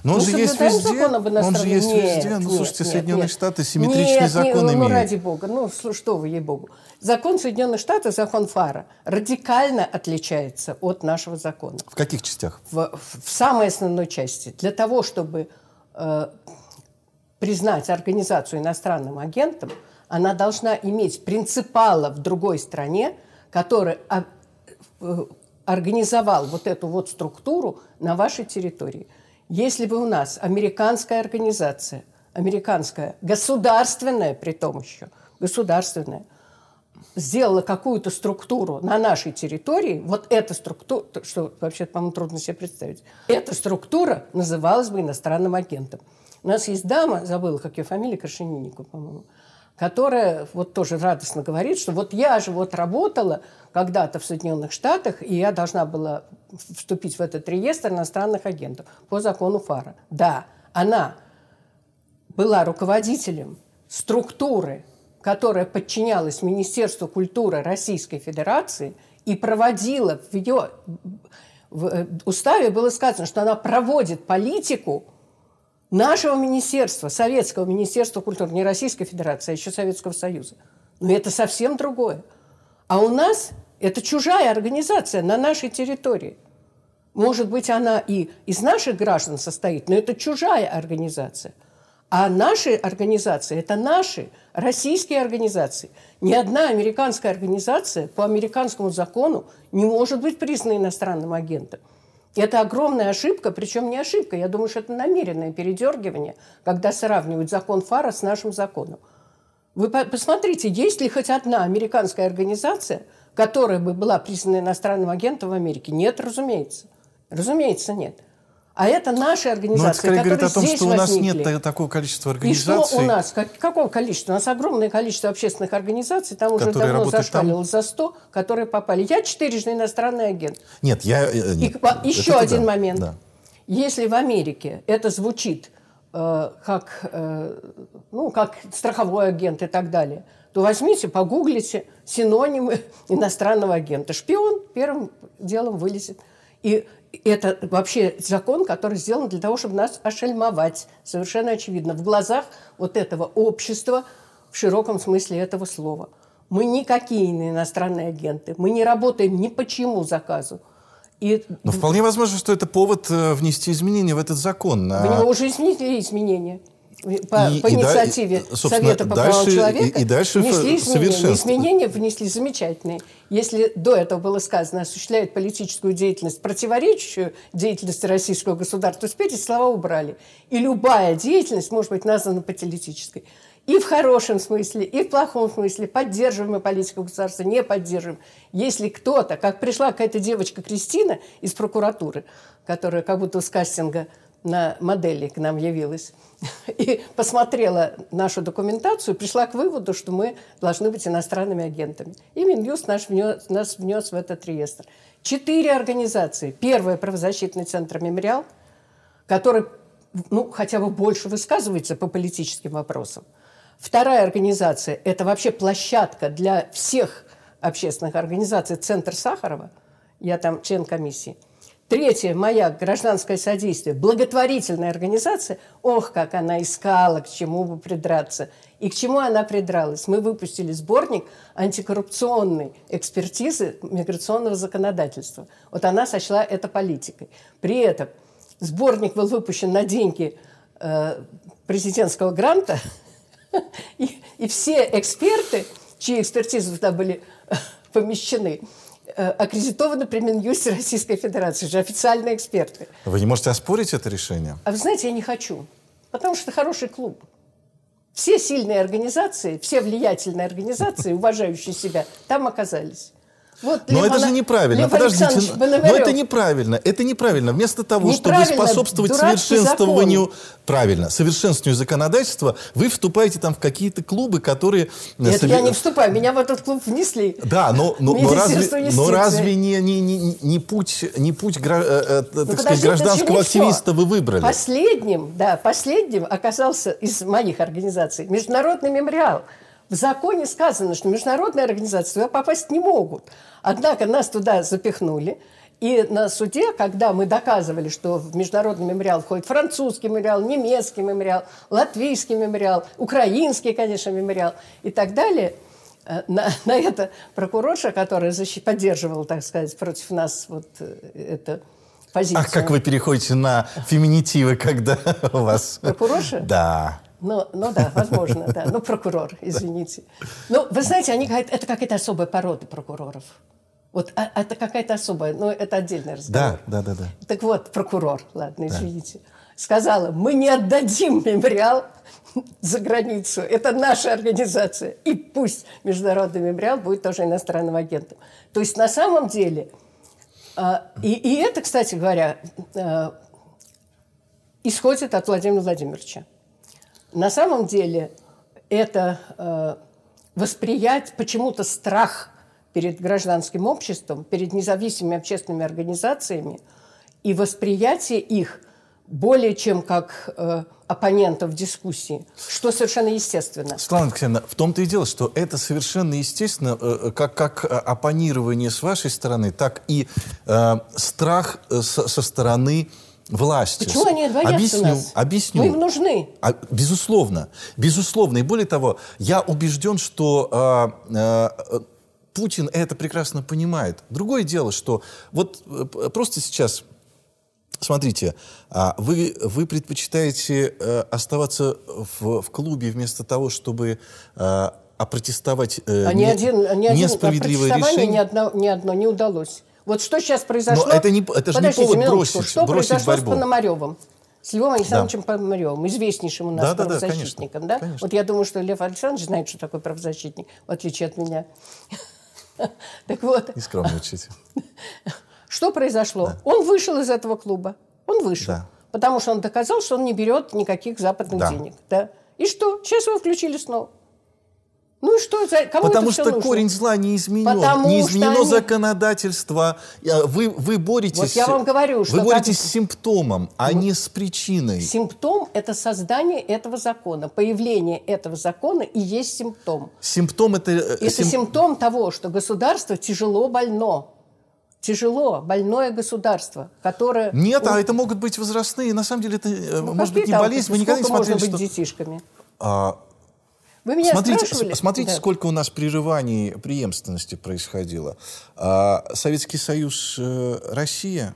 Но он Мы же есть везде. Он же есть Нет, везде. Ну, нет, слушайте, нет, Соединенные нет. Штаты симметричный Нет, закон нет, ну, имеют. ради бога. Ну, что вы, ей-богу. Закон Соединенных Штатов, закон ФАРа, радикально отличается от нашего закона. В каких частях? В, в самой основной части. Для того, чтобы э, признать организацию иностранным агентом, она должна иметь принципала в другой стране, который а, э, организовал вот эту вот структуру на вашей территории. Если бы у нас американская организация, американская, государственная при том еще, государственная, сделала какую-то структуру на нашей территории, вот эта структура, что вообще, по-моему, трудно себе представить, эта структура называлась бы иностранным агентом. У нас есть дама, забыла, как ее фамилия, Крашенинникова, по-моему, которая вот тоже радостно говорит, что вот я же вот работала когда-то в Соединенных Штатах, и я должна была вступить в этот реестр иностранных агентов по закону ФАРа. Да, она была руководителем структуры, которая подчинялась Министерству культуры Российской Федерации и проводила в ее в э, уставе было сказано, что она проводит политику нашего министерства, Советского министерства культуры, не Российской Федерации, а еще Советского Союза. Но это совсем другое. А у нас это чужая организация на нашей территории. Может быть, она и из наших граждан состоит, но это чужая организация. А наши организации – это наши российские организации. Ни одна американская организация по американскому закону не может быть признана иностранным агентом. Это огромная ошибка, причем не ошибка, я думаю, что это намеренное передергивание, когда сравнивают закон ФАРа с нашим законом. Вы по- посмотрите, есть ли хоть одна американская организация, которая бы была признана иностранным агентом в Америке? Нет, разумеется. Разумеется, нет. А это наши Но это организации, скорее говорит о том, что у нас возникли. нет та- такого количества И организаций. что у нас? Как, какого количества? У нас огромное количество общественных организаций, там уже давно зашкаливалось за 100, которые попали. Я четырежды иностранный агент. Нет, я... э, И нет, по- еще один да, момент. да. Если в Америке это звучит э, как, э, ну, как страховой агент и так далее, то возьмите, погуглите синонимы иностранного агента. Шпион первым делом вылезет. И это вообще закон, который сделан для того, чтобы нас ошельмовать. Совершенно очевидно. В глазах вот этого общества в широком смысле этого слова. Мы никакие не иностранные агенты. Мы не работаем ни по чьему заказу. И Но вполне возможно, что это повод э, внести изменения в этот закон. в А- него уже изменили изменения. По, И- по и инициативе и, Совета по правам дальше- человека и- и дальше внесли изменения. Изменения внесли замечательные. Если до этого было сказано, осуществляет политическую деятельность, противоречащую деятельности российского государства, теперь эти слова убрали. И любая деятельность может быть названа политической. И в хорошем смысле, и в плохом смысле. Поддерживаем мы политику государства, не поддерживаем. Если кто-то, как пришла какая-то девочка Кристина из прокуратуры, которая как будто с кастинга на модели к нам явилась, и посмотрела нашу документацию, пришла к выводу, что мы должны быть иностранными агентами. И Минюст наш внес, нас внес в этот реестр. Четыре организации. Первая – правозащитный центр «Мемориал», который ну, хотя бы больше высказывается по политическим вопросам. Вторая организация – это вообще площадка для всех общественных организаций «Центр Сахарова». Я там член комиссии. Третья – моя гражданское содействие, благотворительная организация. Ох, как она искала, к чему бы придраться. И к чему она придралась. Мы выпустили сборник антикоррупционной экспертизы миграционного законодательства. Вот она сочла это политикой. При этом сборник был выпущен на деньги э, президентского гранта, и, и все эксперты, чьи экспертизы туда были э, помещены, аккредитованы при Минюсте Российской Федерации, же официальные эксперты. Вы не можете оспорить это решение? А вы знаете, я не хочу, потому что это хороший клуб. Все сильные организации, все влиятельные организации, уважающие себя, там оказались. Вот Но это же Ана- неправильно. Лев Подождите, но- это неправильно. Это неправильно. Вместо того, чтобы Неправильно, способствовать дурацкий совершенствованию, закон. правильно, совершенствованию законодательства, вы вступаете там в какие-то клубы, которые... э, Нет, соби- я не вступаю, меня в этот клуб внесли. Да, но, но, но разве, но разве не, не, не, не путь, не путь гра- э, э, так Ну, сказать, это же гражданского активиста вы выбрали? Последним, да, последним оказался из моих организаций Международный мемориал. В законе сказано, что международные организации туда попасть не могут. Однако нас туда запихнули. И на суде, когда мы доказывали, что в международный мемориал входит французский мемориал, немецкий мемориал, латвийский мемориал, украинский, конечно, мемориал и так далее, э, на, на это прокурорша, которая защит, поддерживала, так сказать, против нас вот э, это позицию. А как вы переходите на феминитивы, когда у вас... Прокурорша? Да. Ну, ну да, возможно, да. Ну, прокурор, извините. Ну, вы знаете, они, это какая-то особая порода прокуроров. Вот а, это какая-то особая, ну, это отдельный разговор. Да, да, да, да. Так вот, прокурор, ладно, извините, да. сказала, мы не отдадим мемориал за границу. Это наша организация. И пусть международный мемориал будет тоже иностранным агентом. То есть на самом деле, а, и, и это, кстати говоря, а, исходит от Владимира Владимировича. На самом деле это э, восприять почему-то страх перед гражданским обществом, перед независимыми общественными организациями и восприятие их более чем как э, оппонентов дискуссии, что совершенно естественно. Светлана Алексеевна, в том-то и дело, что это совершенно естественно, э, э как, как э, оппонирование с вашей стороны, так и э, страх э, со, со стороны власти. Почему они боятся объясню, нас? Объясню. Мы им нужны. А, безусловно. Безусловно. И более того, я убежден, что э, э, Путин это прекрасно понимает. Другое дело, что вот э, просто сейчас Смотрите, а вы, вы предпочитаете э, оставаться в, в клубе вместо того, чтобы э, опротестовать э, а ни не, один, один, несправедливое решение? Ни одно, ни одно не удалось. Вот что сейчас произошло... Но это, не, это же не повод бросить, что бросить произошло борьбу. с Пономаревым? С Львом Александровичем да. Пономаревым, известнейшим у нас да, правозащитником. Да, да, да? Конечно. Вот я думаю, что Лев Александрович знает, что такое правозащитник, в отличие от меня. Так вот. Не скромничайте. Что произошло? Да. Он вышел из этого клуба. Он вышел. Да. Потому что он доказал, что он не берет никаких западных да. денег. Да? И что? Сейчас его включили снова. Ну и что? Кому Потому что нужно? корень зла не изменен. Потому не изменено они... законодательство. Вы, вы боретесь... Вот я вам говорю, что... Вы боретесь как... с симптомом, а ну, не с причиной. Симптом – это создание этого закона. Появление этого закона и есть симптом. Симптом – это... Э, это сим... симптом того, что государство тяжело больно. Тяжело, больное государство, которое... Нет, а это могут быть возрастные. На самом деле это э, ну, может быть не болезнь. Вы никогда не смотрели, можно быть что... детишками? А, вы меня смотрите, спрашивали? Смотрите, да. сколько у нас прерываний преемственности происходило. А, Советский Союз, э, Россия.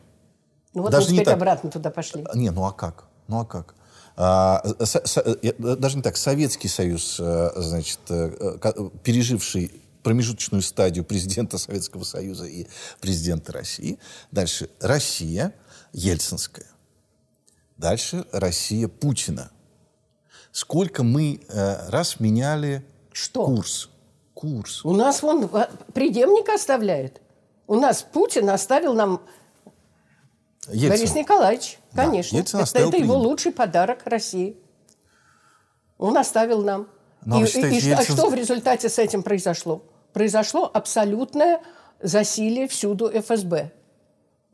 Ну вот даже мы теперь обратно туда пошли. Не, ну а как? Ну а как? А, со, со, даже не так. Советский Союз, э, значит, э, переживший промежуточную стадию президента Советского Союза и президента России. Дальше Россия Ельцинская. Дальше Россия Путина сколько мы э, раз меняли Что? курс. Курс. У нас вон преемник оставляет. У нас Путин оставил нам Ельцин. Борис Николаевич, конечно. Да, Ельцин это, это его лучший подарок России. Он оставил нам. Но, ну, а и, считаете, и, и Ельцин... что в результате с этим произошло? Произошло абсолютное засилие всюду ФСБ.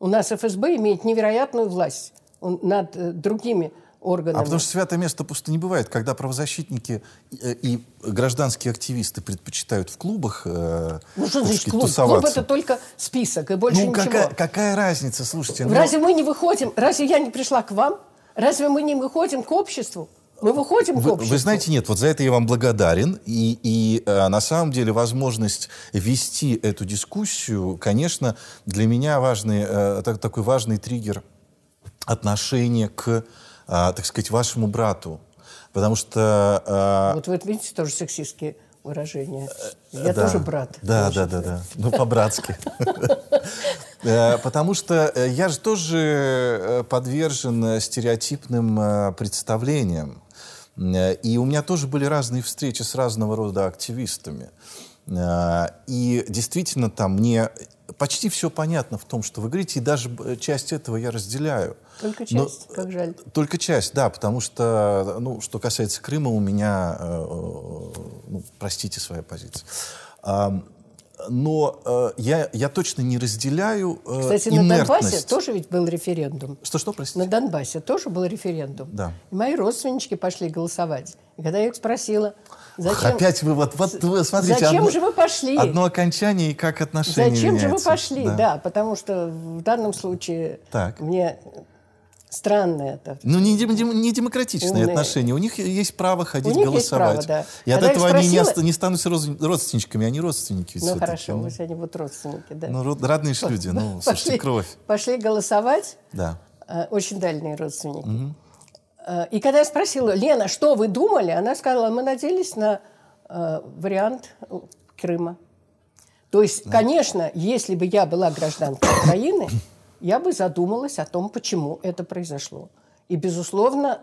У нас ФСБ имеет невероятную власть над э, другими органами. А потому что святое место пусто не бывает. Когда правозащитники и, и гражданские активисты предпочитают в клубах э, Ну что значит клуб? Клуб это только список и больше ну, ничего. Какая, какая разница, слушайте. Ну... Разве мы не выходим, разве я не пришла к вам? Разве мы не выходим к обществу? Мы выходим вы, к обществу. Вы знаете, нет, вот за это я вам благодарен. И, и э, на самом деле возможность вести эту дискуссию, конечно, для меня важный, э, так, такой важный триггер отношения к а, так сказать, вашему брату. Потому что... А... Вот вы видите тоже сексистские выражения. Я да, тоже брат. Да, да, да, да. Ну, по-братски. Э, потому что э, я же тоже э, подвержен стереотипным представлениям. И у меня тоже были разные встречи с разного рода активистами. И действительно там мне почти все понятно в том, что вы говорите, и даже часть этого я разделяю. Только часть, Но, как жаль. Только часть, да, потому что, ну, что касается Крыма, у меня, э, ну, простите, своя позиция. Но э, я, я точно не разделяю э, Кстати, на Донбассе тоже ведь был референдум. Что-что, простите? На Донбассе тоже был референдум. Да. И мои родственнички пошли голосовать. И когда я их спросила, зачем... Опять вы, вот, вот вы, смотрите, зачем одно, же вы пошли? Одно окончание и как отношения Зачем меняются. же вы пошли? Да. да, потому что в данном случае так. мне Странно это. Ну, не, дем, не демократичные Умные. отношения. У них есть право ходить У голосовать. Право, да. И Когда от этого спросила... они не, не станут родственничками, они родственники. Ну, хорошо, ну. они будут родственники, да. Ну, родные ж люди, ну, пошли, слушайте, кровь. Пошли голосовать. Да. Э, очень дальние родственники. Угу. Э, и когда я спросила, Лена, что вы думали? Она сказала, мы надеялись на э, вариант Крыма. То есть, да. конечно, если бы я была гражданкой Украины, я бы задумалась о том, почему это произошло. И, безусловно,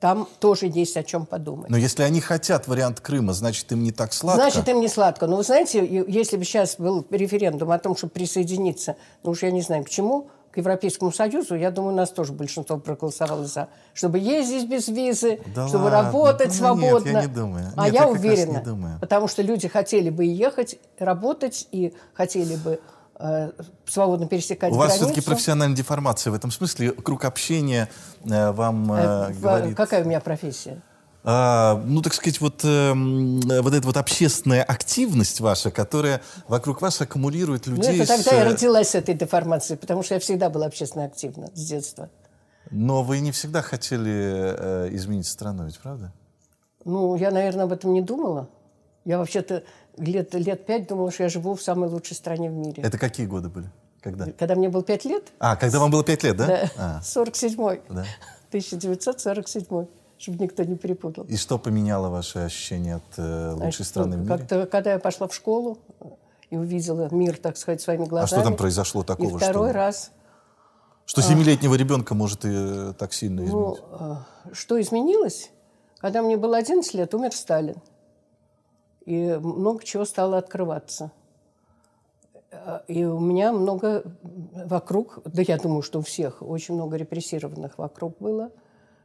там тоже есть о чем подумать. Но если они хотят вариант Крыма, значит, им не так сладко? Значит, им не сладко. Но вы знаете, если бы сейчас был референдум о том, чтобы присоединиться, ну уж я не знаю к чему, к Европейскому Союзу, я думаю, у нас тоже большинство проголосовало за. Чтобы ездить без визы, да чтобы ладно. работать ну, свободно. Нет, я не думаю. А нет, я, я уверена, думаю. потому что люди хотели бы ехать, работать и хотели бы свободно пересекать У вас границу. все-таки профессиональная деформация в этом смысле. Круг общения э, вам э, э, говорит... Какая у меня профессия? А, ну, так сказать, вот, э, вот эта вот общественная активность ваша, которая вокруг вас аккумулирует людей... Ну, это тогда с... я родилась с этой деформацией, потому что я всегда была общественно активна с детства. Но вы не всегда хотели э, изменить страну, ведь правда? Ну, я, наверное, об этом не думала. Я вообще-то лет, лет пять думала, что я живу в самой лучшей стране в мире. Это какие годы были? Когда? Когда мне было пять лет. А, когда вам было пять лет, да? Да, а. 47-й. Да. 1947 чтобы никто не перепутал. И что поменяло ваше ощущение от э, лучшей страны в мире? Как-то, когда я пошла в школу и увидела мир, так сказать, своими глазами. А что там произошло такого? И второй что... раз... Что семилетнего ребенка может и э, так сильно изменить? Ну, что изменилось? Когда мне было 11 лет, умер Сталин и много чего стало открываться. И у меня много вокруг, да я думаю, что у всех, очень много репрессированных вокруг было.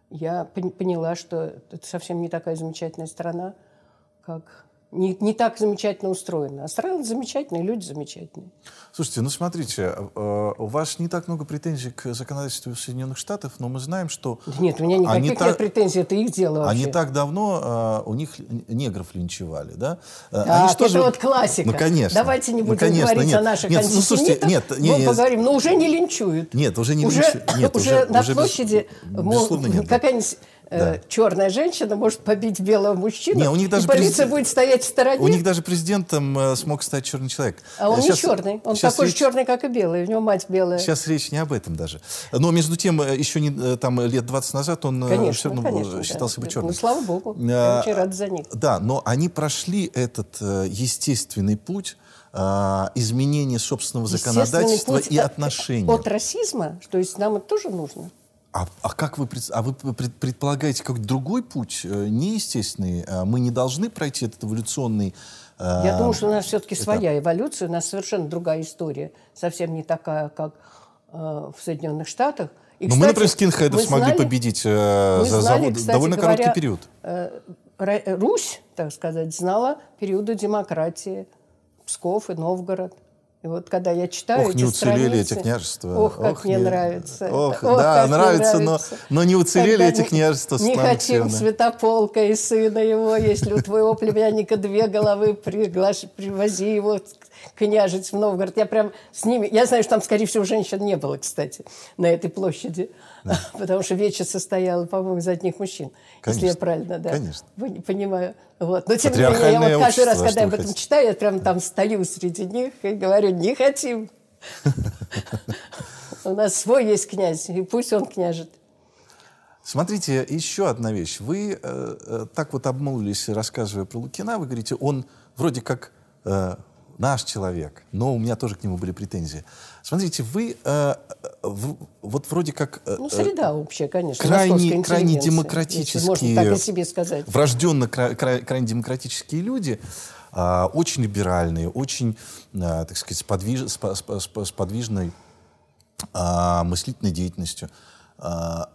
Я поняла, что это совсем не такая замечательная страна, как не, не так замечательно устроена. А страна замечательная, люди замечательные. Слушайте, ну смотрите, э, у вас не так много претензий к законодательству Соединенных Штатов, но мы знаем, что... Нет, у меня никаких они нет так, претензий, это их дело вообще. Они так давно uh, у них негров линчевали, да? Так, они это тоже... вот классика. Ну, конечно. Давайте не ну, будем конечно, говорить нет. о наших нет, ну, слушайте, нет, нет, мы поговорим, но уже не линчуют. Нет, уже не уже, линчуют. Нет, уже, уже на уже площади без, нет, какая-нибудь да. черная женщина может побить белого мужчину, Не, у них даже и полиция президент... будет стоять в стороне. У них даже президентом э, смог стать черный человек. А он сейчас, не черный, он такой речь... же черный, как и белый, у него мать белая. Сейчас речь не об этом даже. Но между тем, э, еще не, э, там, лет 20 назад он конечно, все равно конечно, считался да. бы черным. Ну, слава богу, я очень рада за них. Да, но они прошли этот естественный путь изменения собственного законодательства и отношений. От расизма, то есть нам это тоже нужно. А, а как вы, а вы предполагаете какой-то другой путь, э, неестественный? А мы не должны пройти этот эволюционный э, Я думаю, что у нас все-таки своя эволюция, у нас совершенно другая история, совсем не такая, как э, в Соединенных Штатах. И, Но кстати, мы, например, скинхедов смогли знали, победить э, за, знали, за кстати, довольно говоря, короткий период. Э, Русь, так сказать, знала периоды демократии. Псков и Новгород. И вот когда я читаю Ох, эти не уцелели страницы, эти княжества. Ох, как ох, мне не... нравится. Ох, ох, да, нравится, нравится, но, но не уцелели Когда эти не, княжества. Не хотим Святополка и сына его, если у твоего племянника две головы, приглаш... привози его княжить в Новгород. Я прям с ними... Я знаю, что там, скорее всего, женщин не было, кстати, на этой площади. Да. Потому что вече состояла, по-моему, из одних мужчин. Конечно. Если я правильно да, Конечно. понимаю. Вот. Но тем не менее, я вот каждый раз, когда я об этом хотите? читаю, я прям там стою среди них и говорю, не хотим. У нас свой есть князь, и пусть он княжит. Смотрите, еще одна вещь. Вы э, э, так вот обмолвились, рассказывая про Лукина, вы говорите, он вроде как э, наш человек, но у меня тоже к нему были претензии. Смотрите, вы э, в, вот вроде как... Э, ну, среда общая, конечно. Крайне, крайне демократические... Можно так о себе сказать. Врожденно кра, кра, крайне демократические люди, э, очень либеральные, очень, э, так сказать, с, подвиж, с, с, с подвижной э, мыслительной деятельностью. Э,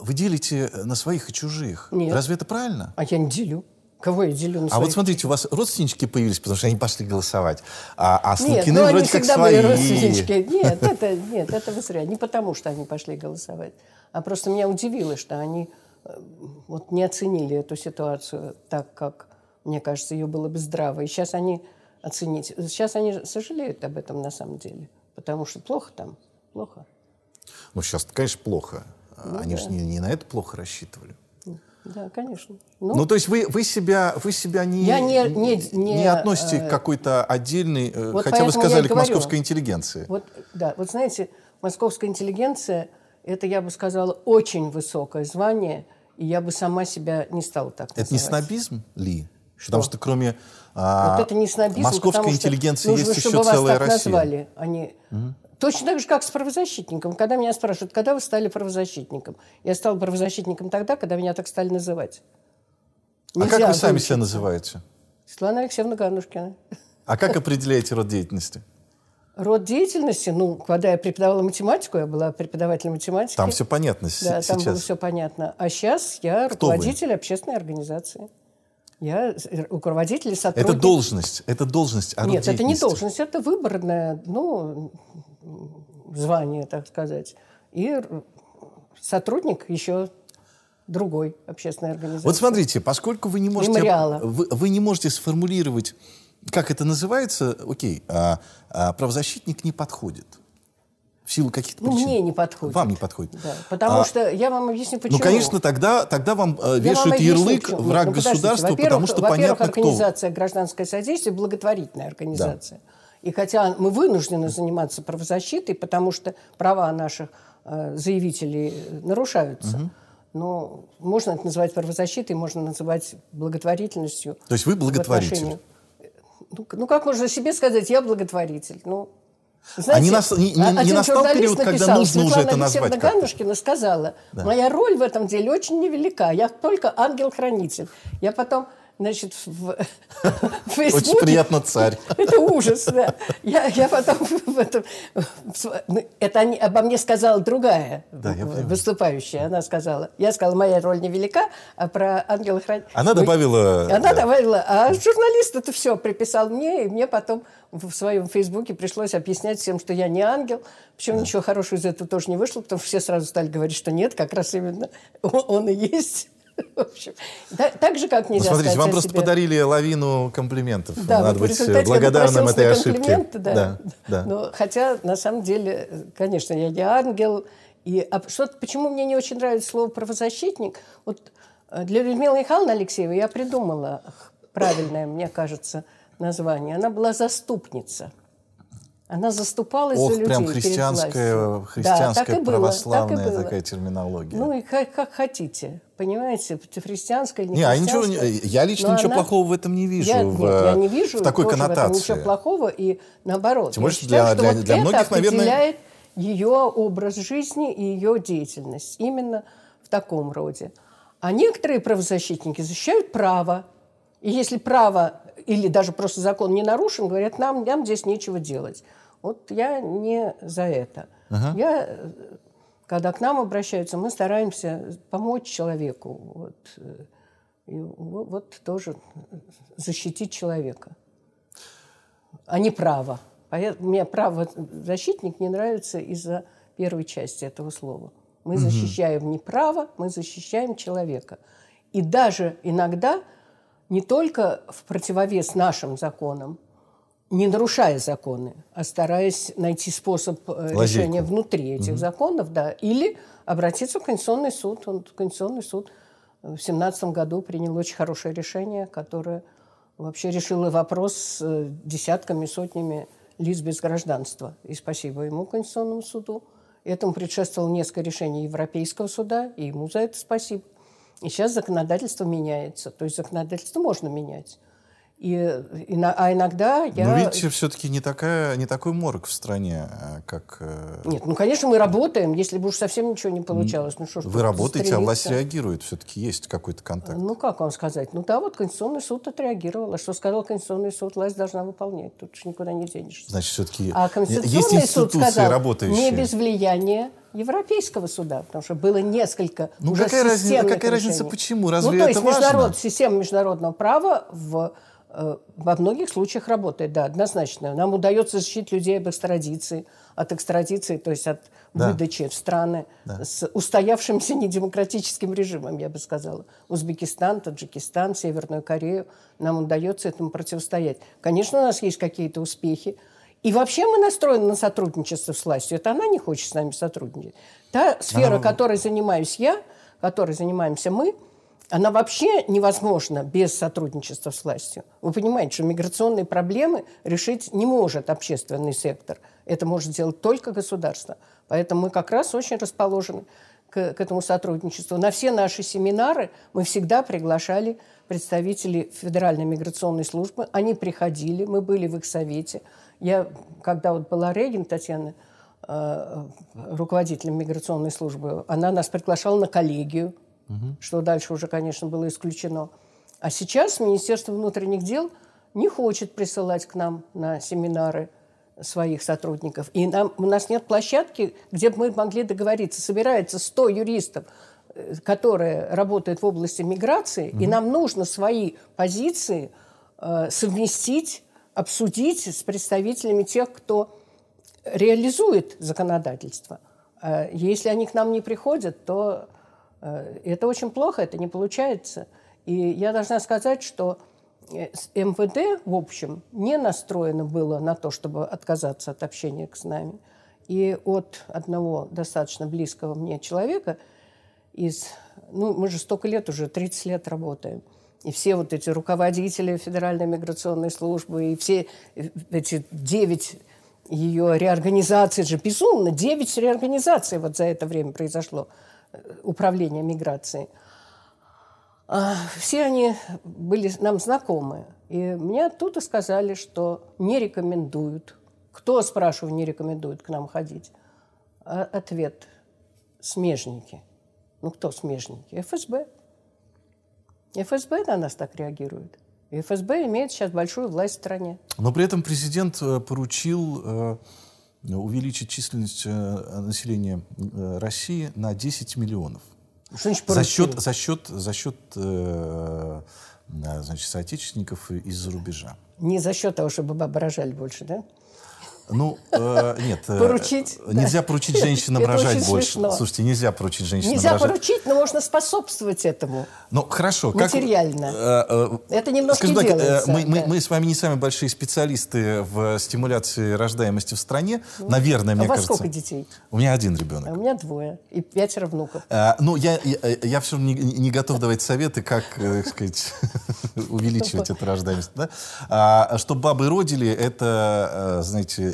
вы делите на своих и чужих. Нет. Разве это правильно? А я не делю. Кого я делю на А своих? вот смотрите, у вас родственнички появились, потому что они пошли голосовать. А, а с Нет, ну они вроде как всегда свои. были родственнички. Нет, это, нет, это вы зря. Не потому, что они пошли голосовать. А просто меня удивило, что они э, вот не оценили эту ситуацию так, как, мне кажется, ее было бы здраво. И сейчас они оценить. Сейчас они сожалеют об этом на самом деле. Потому что плохо там. Плохо. Ну, сейчас, конечно, плохо. Ну они же не, не на это плохо рассчитывали. Да, конечно. Ну, то есть вы, вы, себя, вы себя не, Я не- не- не, относите э, к какой-то отдельной, э, вот хотя вы сказали, к говорю. московской интеллигенции. Вот, да, вот знаете, московская интеллигенция – это, я бы сказала, очень высокое звание, и я бы сама себя не стала так Это не снобизм ли? Потому что кроме а, Вот это не снобизм, московской что интеллигенции нужно, есть чтобы еще вас целая так Россия. назвали. Они... Точно так же, как с правозащитником. Когда меня спрашивают, когда вы стали правозащитником? Я стала правозащитником тогда, когда меня так стали называть. А как Нельзя вы сами себя называете? Светлана Алексеевна Ганушкина. А как определяете род деятельности? Род деятельности, ну, когда я преподавала математику, я была преподавателем математики. Там все понятно Да, там сейчас. было все понятно. А сейчас я Кто вы? руководитель общественной организации. Я руководитель сотрудник. Это должность, это должность, а Нет, это не должность, это выборное, ну, звание, так сказать. И сотрудник еще другой общественной организации. Вот смотрите, поскольку вы не можете, Мемориала. вы, вы не можете сформулировать, как это называется, окей, а, а правозащитник не подходит. В силу каких-то ну, причин. мне не подходит. Вам не подходит. Да, потому А, что я вам объясню, почему. Ну, конечно, тогда, тогда вам э, вам вешают объясню, ярлык почему. враг Ну, государства, Во-первых- потому что во-первых, понятно, кто. организация «Гражданское содействие» – благотворительная организация. И хотя мы вынуждены заниматься правозащитой, потому что права наших э, заявителей нарушаются, но можно это называть правозащитой, можно называть благотворительностью. То есть вы благотворитель? отношении- Ну, ну, как можно себе сказать, я благотворитель? Ну, А не нас- не- не- не один настал журналист период, когда написал, нужно уже Светлана это назвать? Ганушкина сказала, моя роль в этом деле очень невелика, я только ангел-хранитель. Я потом, значит, в, в. Очень приятно, царь. Это ужас, да. Я, я потом в этом... ну, Это они- обо мне сказала другая Да, я понимаю. выступающая. Она сказала, я сказала, моя роль невелика, а про ангела-хранителя... Она добавила... Она да. добавила, а журналист это все приписал мне, и мне потом в своем фейсбуке пришлось объяснять всем, что я не ангел. Причем ничего хорошего из этого тоже не вышло, потому что все сразу стали говорить, что нет, как раз именно он и есть. В общем, да- так же, как Ну, нельзя смотрите, сказать вам просто себе. подарили лавину комплиментов. Да, Надо вот быть я благодарным этой ошибке. да. да, да. Но, хотя, на самом деле, конечно, я не ангел. И, а что, почему мне не очень нравится слово «правозащитник»? Вот э, для Людмилы Михайловны Алексеевой я придумала правильное, мне кажется, название. Она была заступница. Она заступалась Ох, за людей прям христианская, христианская да, так и было, православная так и было. такая терминология. Ну и как, как хотите, понимаете, христианская, не не, а ничего, христианская. не- я лично Но ничего она- плохого в этом не вижу. я, в, нет, я не вижу в такой тоже в коннотации. ничего плохого, и наоборот. Тем я более, для- что для- вот для это многих, наверное- ее образ жизни и ее деятельность. Именно в таком роде. А некоторые правозащитники защищают право. И если право или даже просто закон не нарушен, говорят, нам, нам здесь нечего делать. Вот я не за это. Я, э, когда к нам обращаются, мы стараемся помочь человеку. Вот, э, и во- вот тоже защитить человека, а не право. Поэтому мне право защитник не нравится из-за первой части этого слова. Мы защищаем не право, мы защищаем человека. И даже иногда не только в противовес нашим законам, не нарушая законы, а стараясь найти способ э, Лазейку. решения внутри этих законов, да, или обратиться в Конституционный суд. Он, Конституционный суд в 2017 году принял очень хорошее решение, которое вообще решило вопрос с э, десятками, сотнями лиц без гражданства. И спасибо ему, Конституционному суду. Этому предшествовало несколько решений Европейского суда, и ему за это спасибо. И сейчас законодательство меняется. То есть законодательство можно менять. И, и а иногда я... Но видите, все-таки не, такая, не такой морг в стране, э, как... э, Нет, ну, конечно, мы работаем, если бы уж совсем ничего не получалось. Ну, что ж Вы работаете, а власть застрелиться? реагирует. Все-таки есть какой-то контакт. Ну, как вам сказать? Ну да, вот Конституционный суд отреагировал. А что сказал Конституционный суд, власть должна выполнять. Тут уж никуда не денешься. Значит, все-таки А есть Конституционный суд институции, сказал, работающие. не без влияния Европейского суда, потому что было несколько Ну, уже какая разница- какая разница, решений. почему? Разве ну, то это есть важно? международ- система международного права в, э, во многих случаях работает, да, однозначно. Нам удается защитить людей об экстрадиции, от экстрадиции, то есть от Да. выдачи в страны с устоявшимся недемократическим режимом, я бы сказала. Узбекистан, Таджикистан, Северную Корею. Нам удается этому противостоять. Конечно, у нас есть какие-то успехи. И вообще мы настроены на сотрудничество с властью. Это она не хочет с нами сотрудничать. Та сфера, Она- которой занимаюсь я, которой занимаемся мы, она вообще невозможна без сотрудничества с властью. Вы понимаете, что миграционные проблемы решить не может общественный сектор. Это может сделать только государство. Поэтому мы как раз очень расположены к, к этому сотрудничеству. На все наши семинары мы всегда приглашали представителей Федеральной миграционной службы. Они приходили, мы были в их совете. Я, когда вот была Регин Татьяна, э, руководителем миграционной службы, она нас приглашала на коллегию, что дальше уже, конечно, было исключено. А сейчас Министерство внутренних дел не хочет присылать к нам на семинары своих сотрудников. И нам, у нас нет площадки, где бы мы могли договориться. Собирается 100 юристов, э, которые работают в области миграции, и нам нужно свои позиции э, совместить, обсудить с представителями тех, кто реализует законодательство. А Если они к нам не приходят, то э, это очень плохо, это не получается. И я должна сказать, что э, МВД, в общем, не настроено было на то, чтобы отказаться от общения с нами. И от одного достаточно близкого мне человека из... Ну, мы же столько лет уже, 30 лет работаем. И все вот эти руководители Федеральной миграционной службы, и все э, эти девять ее реорганизаций, же безумно, девять реорганизаций вот за это время произошло, э, управление миграцией. А, Все они были нам знакомы. И мне оттуда сказали, что не рекомендуют. Кто, спрашиваю, не рекомендует к нам ходить? А ответ – смежники. Ну, кто смежники? ФСБ. ФСБ на нас так реагирует. И ФСБ имеет сейчас большую власть в стране. Но при этом президент э, поручил э, увеличить численность э, населения России на 10 миллионов. Что значит За счет, за счет, за счет э, значит, соотечественников из-за рубежа. Не за счет того, чтобы бабы рожали больше, да? Ну, э, нет. э, Поручить, Нельзя да. поручить женщинам Это рожать больше. смешно. Слушайте, нельзя поручить женщинам Нельзя рожать. поручить, но можно способствовать этому. Ну, хорошо. как- Материально. э, э, Это немножко скажем так, э, делается, мы, мы- да. мы с вами не самые большие специалисты в стимуляции рождаемости в стране. Наверное, а мне у вас кажется. сколько детей? У меня один А ребенок. у меня двое. И пятеро внуков. А, ну, я, я, я все равно не, не готов давать советы, как, э, так сказать, увеличивать эту рождаемость. Да? А, что бабы родили, это, э, знаете, э, э,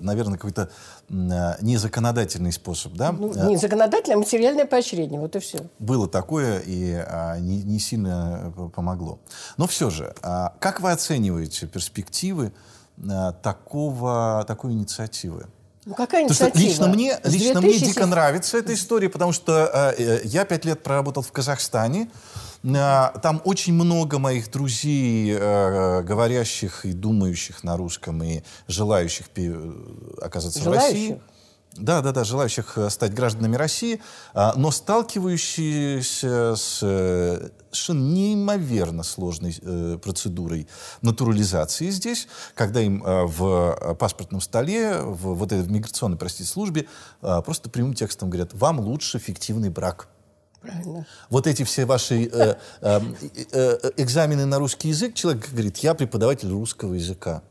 наверное, какой-то э, незаконодательный способ. Да? Ну, Э, не законодательное, а материальное поощрение. Вот и все. Было такое и а, не, не сильно э, помогло. Но все же, а, как вы оцениваете перспективы а, такого, такой инициативы? Ну, какая Потому что инициатива? лично мне, лично мне 2007 дико нравится эта история, потому что э, э, я пять лет проработал в Казахстане. Э, там очень много моих друзей, э, говорящих и думающих на русском, и желающих э, оказаться в России. Желающих? Да, да, да, желающих э, стать гражданами России, а, но сталкивающиеся с совершенно неимоверно сложной э, процедурой натурализации здесь, когда им э, в паспортном столе, в вот этой в миграционной, простите, службе э, просто прямым текстом говорят, вам лучше фиктивный брак. Правильно. Вот эти все ваши э, э, э, э, экзамены на русский язык, человек говорит, я преподаватель русского языка.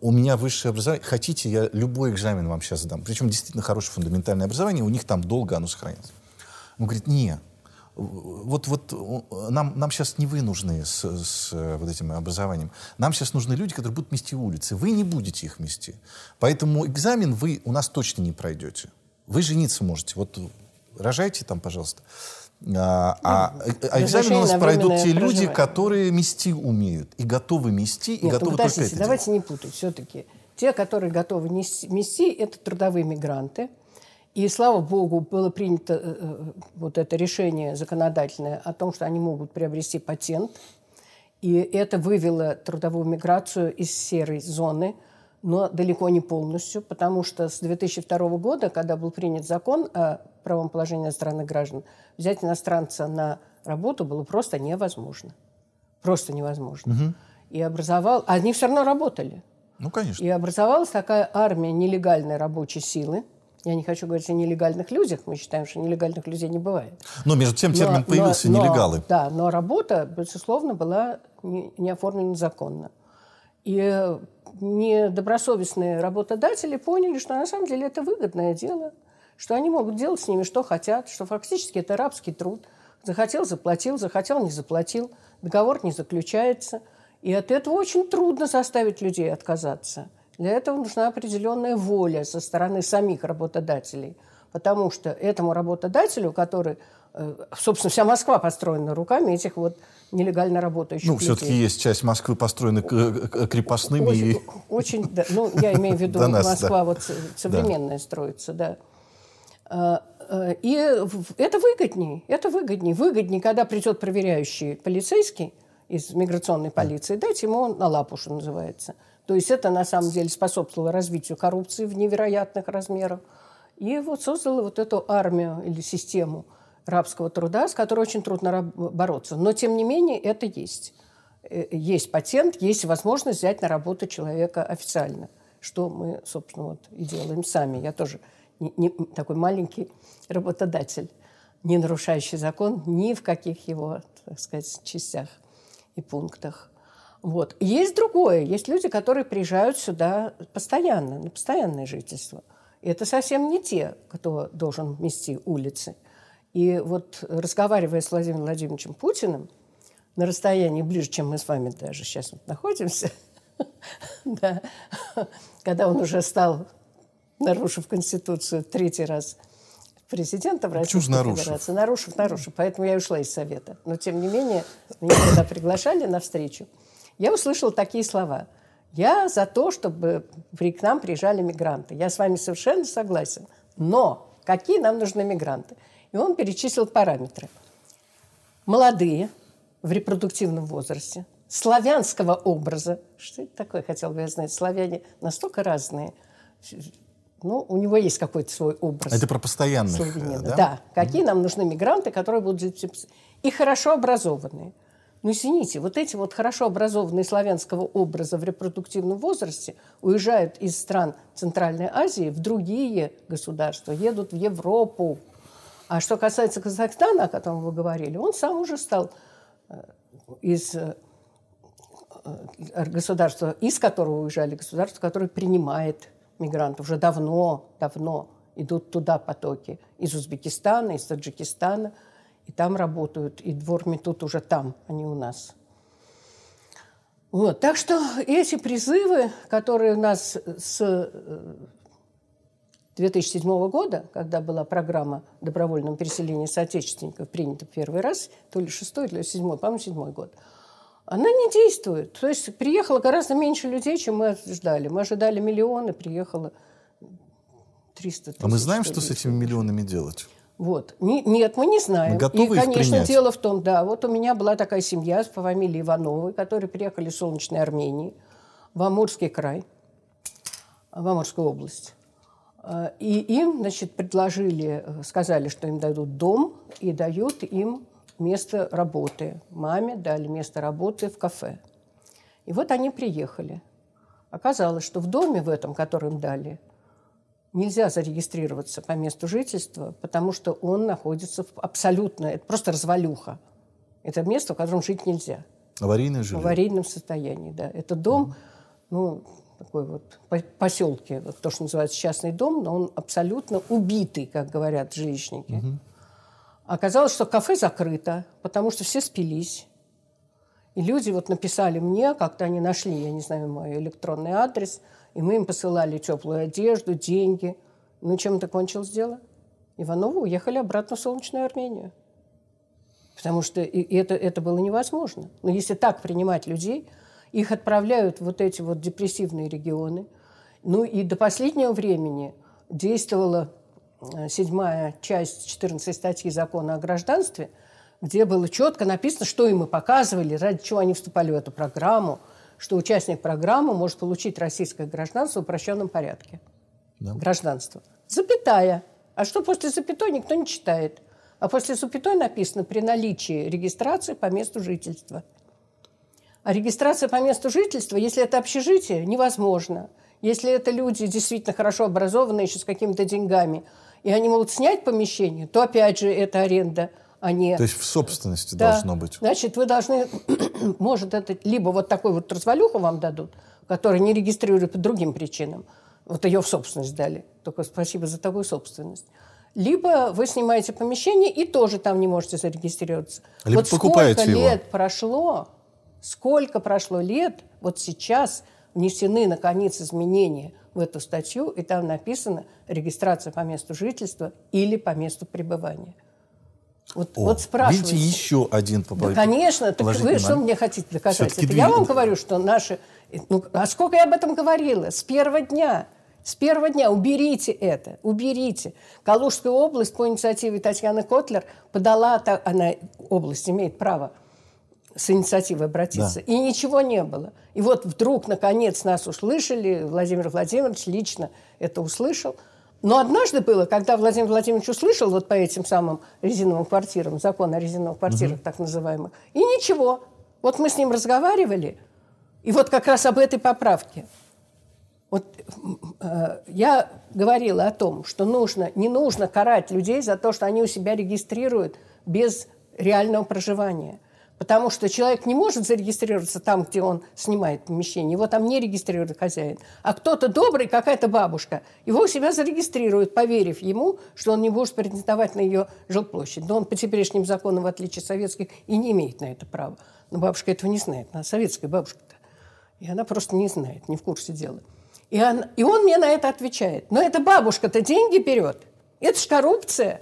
У меня высшее образование. Хотите, я любой экзамен вам сейчас дам. Причем действительно хорошее фундаментальное образование. У них там долго оно сохраняется. Он говорит, не, вот, вот нам, нам сейчас не вы нужны с, с э, вот этим образованием. Нам сейчас нужны люди, которые будут мести улицы. Вы не будете их мести. Поэтому экзамен вы у нас точно не пройдете. Вы жениться можете. Вот рожайте там, пожалуйста. А, а, а экзамен у нас пройдут те люди, проживание. которые мести умеют. И готовы мести, и Нет, ну готовы только подождите, это давайте делать. не путать. Все-таки те, которые готовы мести, это трудовые мигранты. И, слава богу, было принято э, э, вот это решение законодательное о том, что они могут приобрести патент. И это вывело трудовую миграцию из серой зоны но далеко не полностью, потому что с 2002 года, когда был принят закон о правом положении иностранных граждан, взять иностранца на работу было просто невозможно. Просто невозможно. Угу. И образовал... Они все равно работали. Ну, конечно. И образовалась такая армия нелегальной рабочей силы. Я не хочу говорить о нелегальных людях. Мы считаем, что нелегальных людей не бывает. Но между тем термин но, появился но, нелегалы. Да, но работа, безусловно, была не, не оформлена законно. И недобросовестные работодатели поняли, что на самом деле это выгодное дело, что они могут делать с ними что хотят, что фактически это рабский труд. Захотел – заплатил, захотел – не заплатил, договор не заключается. И от этого очень трудно заставить людей отказаться. Для этого нужна определенная воля со стороны самих работодателей. Потому что этому работодателю, который, э, собственно, вся Москва построена руками этих вот нелегально работающих Ну, все-таки есть часть Москвы построена крепостными. Очень, и... очень да, ну, я имею в виду, Москва вот современная строится, да. А, а, и это выгоднее, это выгоднее. Выгоднее, когда придет проверяющий полицейский из миграционной полиции, дать ему на лапу, что называется. То есть это на самом деле способствовало развитию коррупции в невероятных размерах. И вот создало вот эту армию или систему рабского труда, с которой очень трудно бороться. Но, тем не менее, это есть. Э, есть патент, есть возможность взять на работу человека официально, что мы, собственно, вот и делаем сами. Я тоже не, не, такой маленький работодатель, не нарушающий закон ни в каких его, так сказать, частях и пунктах. Вот. Есть другое. Есть люди, которые приезжают сюда постоянно, на постоянное жительство. И это совсем не те, кто должен мести улицы. И вот разговаривая с Владимиром Владимировичем Путиным на расстоянии ближе, чем мы с вами даже сейчас вот находимся, да, когда он уже стал, нарушив Конституцию, третий раз президентом Российской нарушив? Федерации. Нарушив, нарушив. Поэтому я ушла из Совета. Но, тем не менее, меня когда приглашали на встречу, я услышала такие слова. Я за то, чтобы к нам приезжали мигранты. Я с вами совершенно согласен. Но какие нам нужны мигранты? И он перечислил параметры. Молодые, в репродуктивном возрасте, славянского образа. Что это такое, хотел бы я знать. Славяне настолько разные. Ну, у него есть какой-то свой образ. Это про постоянных, славянина. да? Да. Какие mm-hmm. нам нужны мигранты, которые будут... И хорошо образованные. Ну, извините, вот эти вот хорошо образованные славянского образа в репродуктивном возрасте уезжают из стран Центральной Азии в другие государства, едут в Европу, а что касается Казахстана, о котором вы говорили, он сам уже стал э, из э, э, государства, из которого уезжали государства, которое принимает мигрантов. Уже давно, давно идут туда потоки. Из Узбекистана, из Таджикистана, и там работают, и двор метут уже там, а не у нас. Вот. Так что эти призывы, которые у нас с 2007 года, когда была программа добровольного переселения соотечественников принята первый раз, то ли шестой, то ли седьмой, по-моему, седьмой год, она не действует. То есть приехало гораздо меньше людей, чем мы ожидали. Мы ожидали миллионы, приехало 300 тысяч. А мы знаем, что с этими миллионами делать? Вот. Не, нет, мы не знаем. Мы готовы И, конечно, принять? дело в том, да, вот у меня была такая семья по фамилии Ивановой, которые приехали из солнечной Армении в Амурский край, в Амурскую область. Э, и им, значит, предложили, э, сказали, что им дадут дом и дают им место работы. Маме дали место работы в кафе. И вот они приехали. Оказалось, что в доме в этом, который им дали, нельзя зарегистрироваться по месту жительства, потому что он находится в абсолютно... Это просто развалюха. Это место, в котором жить нельзя. Аварийное жилье? В аварийном состоянии, да. Это дом, угу. ну, такой вот поселке, вот то, что называется частный дом, но он абсолютно убитый, как говорят жилищники. Угу. Оказалось, что кафе закрыто, потому что все спились. И люди вот написали мне, как-то они нашли, я не знаю, мой электронный адрес, и мы им посылали теплую одежду, деньги. Ну, чем это кончилось дело? Ивановы уехали обратно в солнечную Армению. Потому что и это, это было невозможно. Но если так принимать людей, их отправляют в вот эти вот депрессивные регионы. Ну и до последнего времени действовала э, седьмая часть 14 статьи закона о гражданстве, где было четко написано, что им мы показывали, ради чего они вступали в эту программу, что участник программы может получить российское гражданство в упрощенном порядке. Да. Гражданство. Запятая. А что после запятой, никто не читает. А после запятой написано при наличии регистрации по месту жительства. А регистрация по месту жительства, если это общежитие, невозможно. Если это люди действительно хорошо образованные, еще с какими-то деньгами, и они могут снять помещение, то опять же это аренда, а не... То есть в собственности да. должно быть. Значит, вы должны... Может, это либо вот такой вот развалюху вам дадут, который не регистрируют по другим причинам. Вот ее в собственность дали. Только спасибо за такую собственность. Либо вы снимаете помещение и тоже там не можете зарегистрироваться. Либо вот покупаете сколько его. лет прошло, сколько прошло лет, вот сейчас внесены, наконец, изменения в эту статью, и там написано регистрация по месту жительства или по месту пребывания. Вот, О, вот спрашивайте. Видите, еще один положительный. Да, конечно. Так вы что мне хотите доказать? Это я вам говорю, что наши... Ну, а сколько я об этом говорила? С первого дня. С первого дня уберите это, уберите. Калужская область по инициативе Татьяны Котлер подала, она область имеет право с инициативой обратиться. Да. И ничего не было. И вот вдруг, наконец, нас услышали, Владимир Владимирович лично это услышал. Но однажды было, когда Владимир Владимирович услышал вот по этим самым резиновым квартирам, закон о резиновых квартирах, угу. так называемых, и ничего. Вот мы с ним разговаривали, и вот как раз об этой поправке. Вот э, я говорила о том, что нужно, не нужно карать людей за то, что они у себя регистрируют без реального проживания. Потому что человек не может зарегистрироваться там, где он снимает помещение. Его там не регистрирует хозяин. А кто-то добрый, какая-то бабушка, его у себя зарегистрирует, поверив ему, что он не может претендовать на ее жилплощадь. Но он по теперешним законам, в отличие от советских, и не имеет на это права. Но бабушка этого не знает. Она советская бабушка-то. И она просто не знает, не в курсе дела. И он, и он мне на это отвечает. Но эта бабушка-то деньги берет. Это ж коррупция.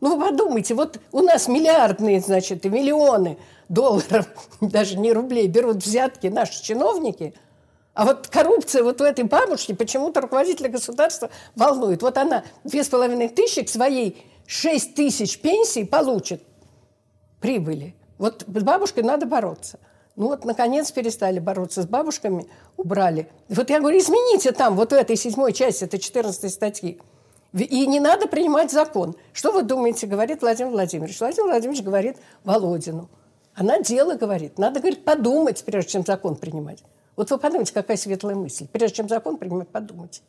Ну, вы подумайте, вот у нас миллиардные, значит, и миллионы долларов, даже не рублей, берут взятки наши чиновники, а вот коррупция вот у этой бабушки почему-то руководителя государства волнует. Вот она две с половиной тысячи к своей шесть тысяч пенсий получит прибыли. Вот с бабушкой надо бороться. Ну вот, наконец, перестали бороться с бабушками, убрали. Вот я говорю, измените там, вот в этой седьмой части, это 14 статьи. И не надо принимать закон. Что вы думаете, говорит Владимир Владимирович? Владимир Владимирович говорит Володину. Она дело говорит. Надо, говорит, подумать, прежде чем закон принимать. Вот вы подумайте, какая светлая мысль. Прежде чем закон принимать, подумайте.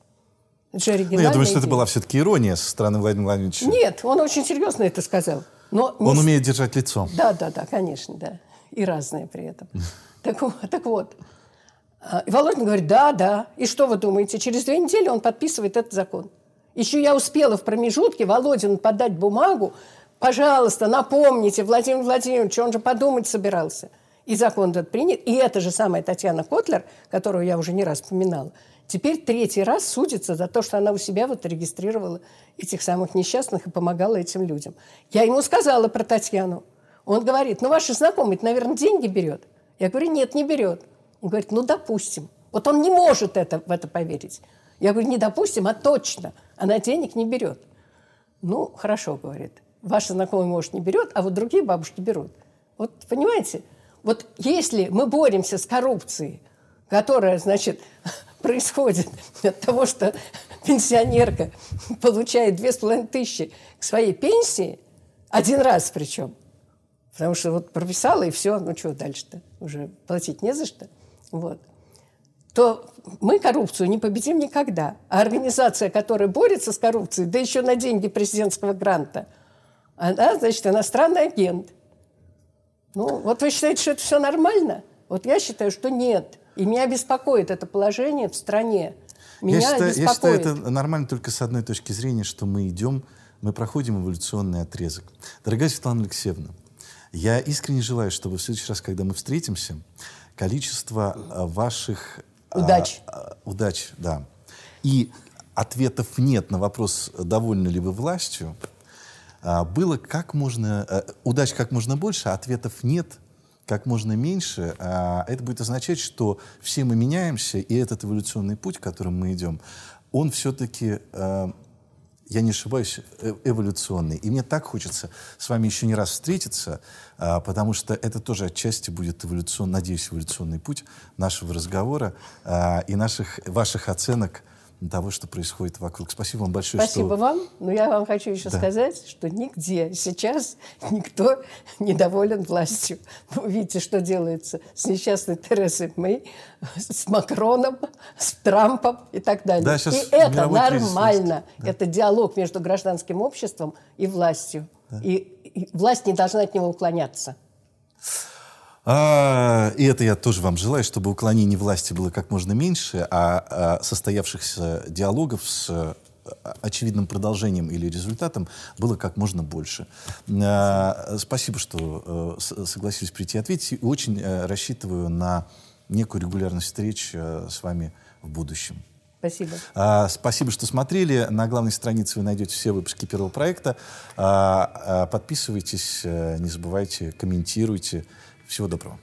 Это же ну, я думаю, что это была все-таки ирония со стороны Владимира Владимировича. Нет, он очень серьезно это сказал. Но он не... умеет держать лицо. Да, да, да, конечно, да. И разное при этом. Так, так вот. А, и Володин говорит, да, да. И что вы думаете? Через две недели он подписывает этот закон. Еще я успела в промежутке Володин подать бумагу, пожалуйста, напомните Владимир Владимирович, он же подумать собирался. И закон этот принят. И эта же самая Татьяна Котлер, которую я уже не раз вспоминала, теперь третий раз судится за то, что она у себя вот регистрировала этих самых несчастных и помогала этим людям. Я ему сказала про Татьяну. Он говорит, ну, ваши знакомые, наверное, деньги берет. Я говорю, нет, не берет. Он говорит, ну, допустим. Вот он не может это, в это поверить. Я говорю, не допустим, а точно. Она денег не берет. Ну, хорошо, говорит. Ваша знакомая, может, не берет, а вот другие бабушки берут. Вот понимаете? Вот если мы боремся с коррупцией, которая, значит, происходит от того, что пенсионерка получает две с половиной тысячи к своей пенсии, один раз причем, потому что вот прописала и все, ну что дальше-то, уже платить не за что. Вот то мы коррупцию не победим никогда. А организация, которая борется с коррупцией, да еще на деньги президентского гранта, она, значит, иностранный агент. Ну, вот вы считаете, что это все нормально? Вот я считаю, что нет. И меня беспокоит это положение в стране. Меня я, считаю, я считаю, это нормально только с одной точки зрения, что мы идем, мы проходим эволюционный отрезок. Дорогая Светлана Алексеевна, я искренне желаю, чтобы в следующий раз, когда мы встретимся, количество э, ваших Удач. А, удач, да. И ответов нет на вопрос, довольны ли вы властью, а, было как можно, а, удач как можно больше, а ответов нет как можно меньше, а, это будет означать, что все мы меняемся, и этот эволюционный путь, которым мы идем, он все-таки я не ошибаюсь, э, эволюционный. И мне так хочется с вами еще не раз встретиться, а, потому что это тоже отчасти будет эволюцион, надеюсь, эволюционный путь нашего разговора а, и наших, ваших оценок того, что происходит вокруг. Спасибо вам большое. Спасибо что... вам. Но я вам хочу еще да. сказать, что нигде сейчас никто недоволен властью. Вы видите, что делается с несчастной Терезой Мэй, с Макроном, с Трампом и так далее. Да, и это нормально. Да. Это диалог между гражданским обществом и властью. Да. И, и власть не должна от него уклоняться. А, и это я тоже вам желаю, чтобы уклонений власти было как можно меньше, а, а состоявшихся диалогов с а, очевидным продолжением или результатом было как можно больше. А, спасибо, что э, согласились прийти ответить. И очень э, рассчитываю на некую регулярность встреч э, с вами в будущем. Спасибо. А, спасибо, что смотрели. На главной странице вы найдете все выпуски первого проекта. А, а, подписывайтесь, не забывайте, комментируйте. Всего доброго.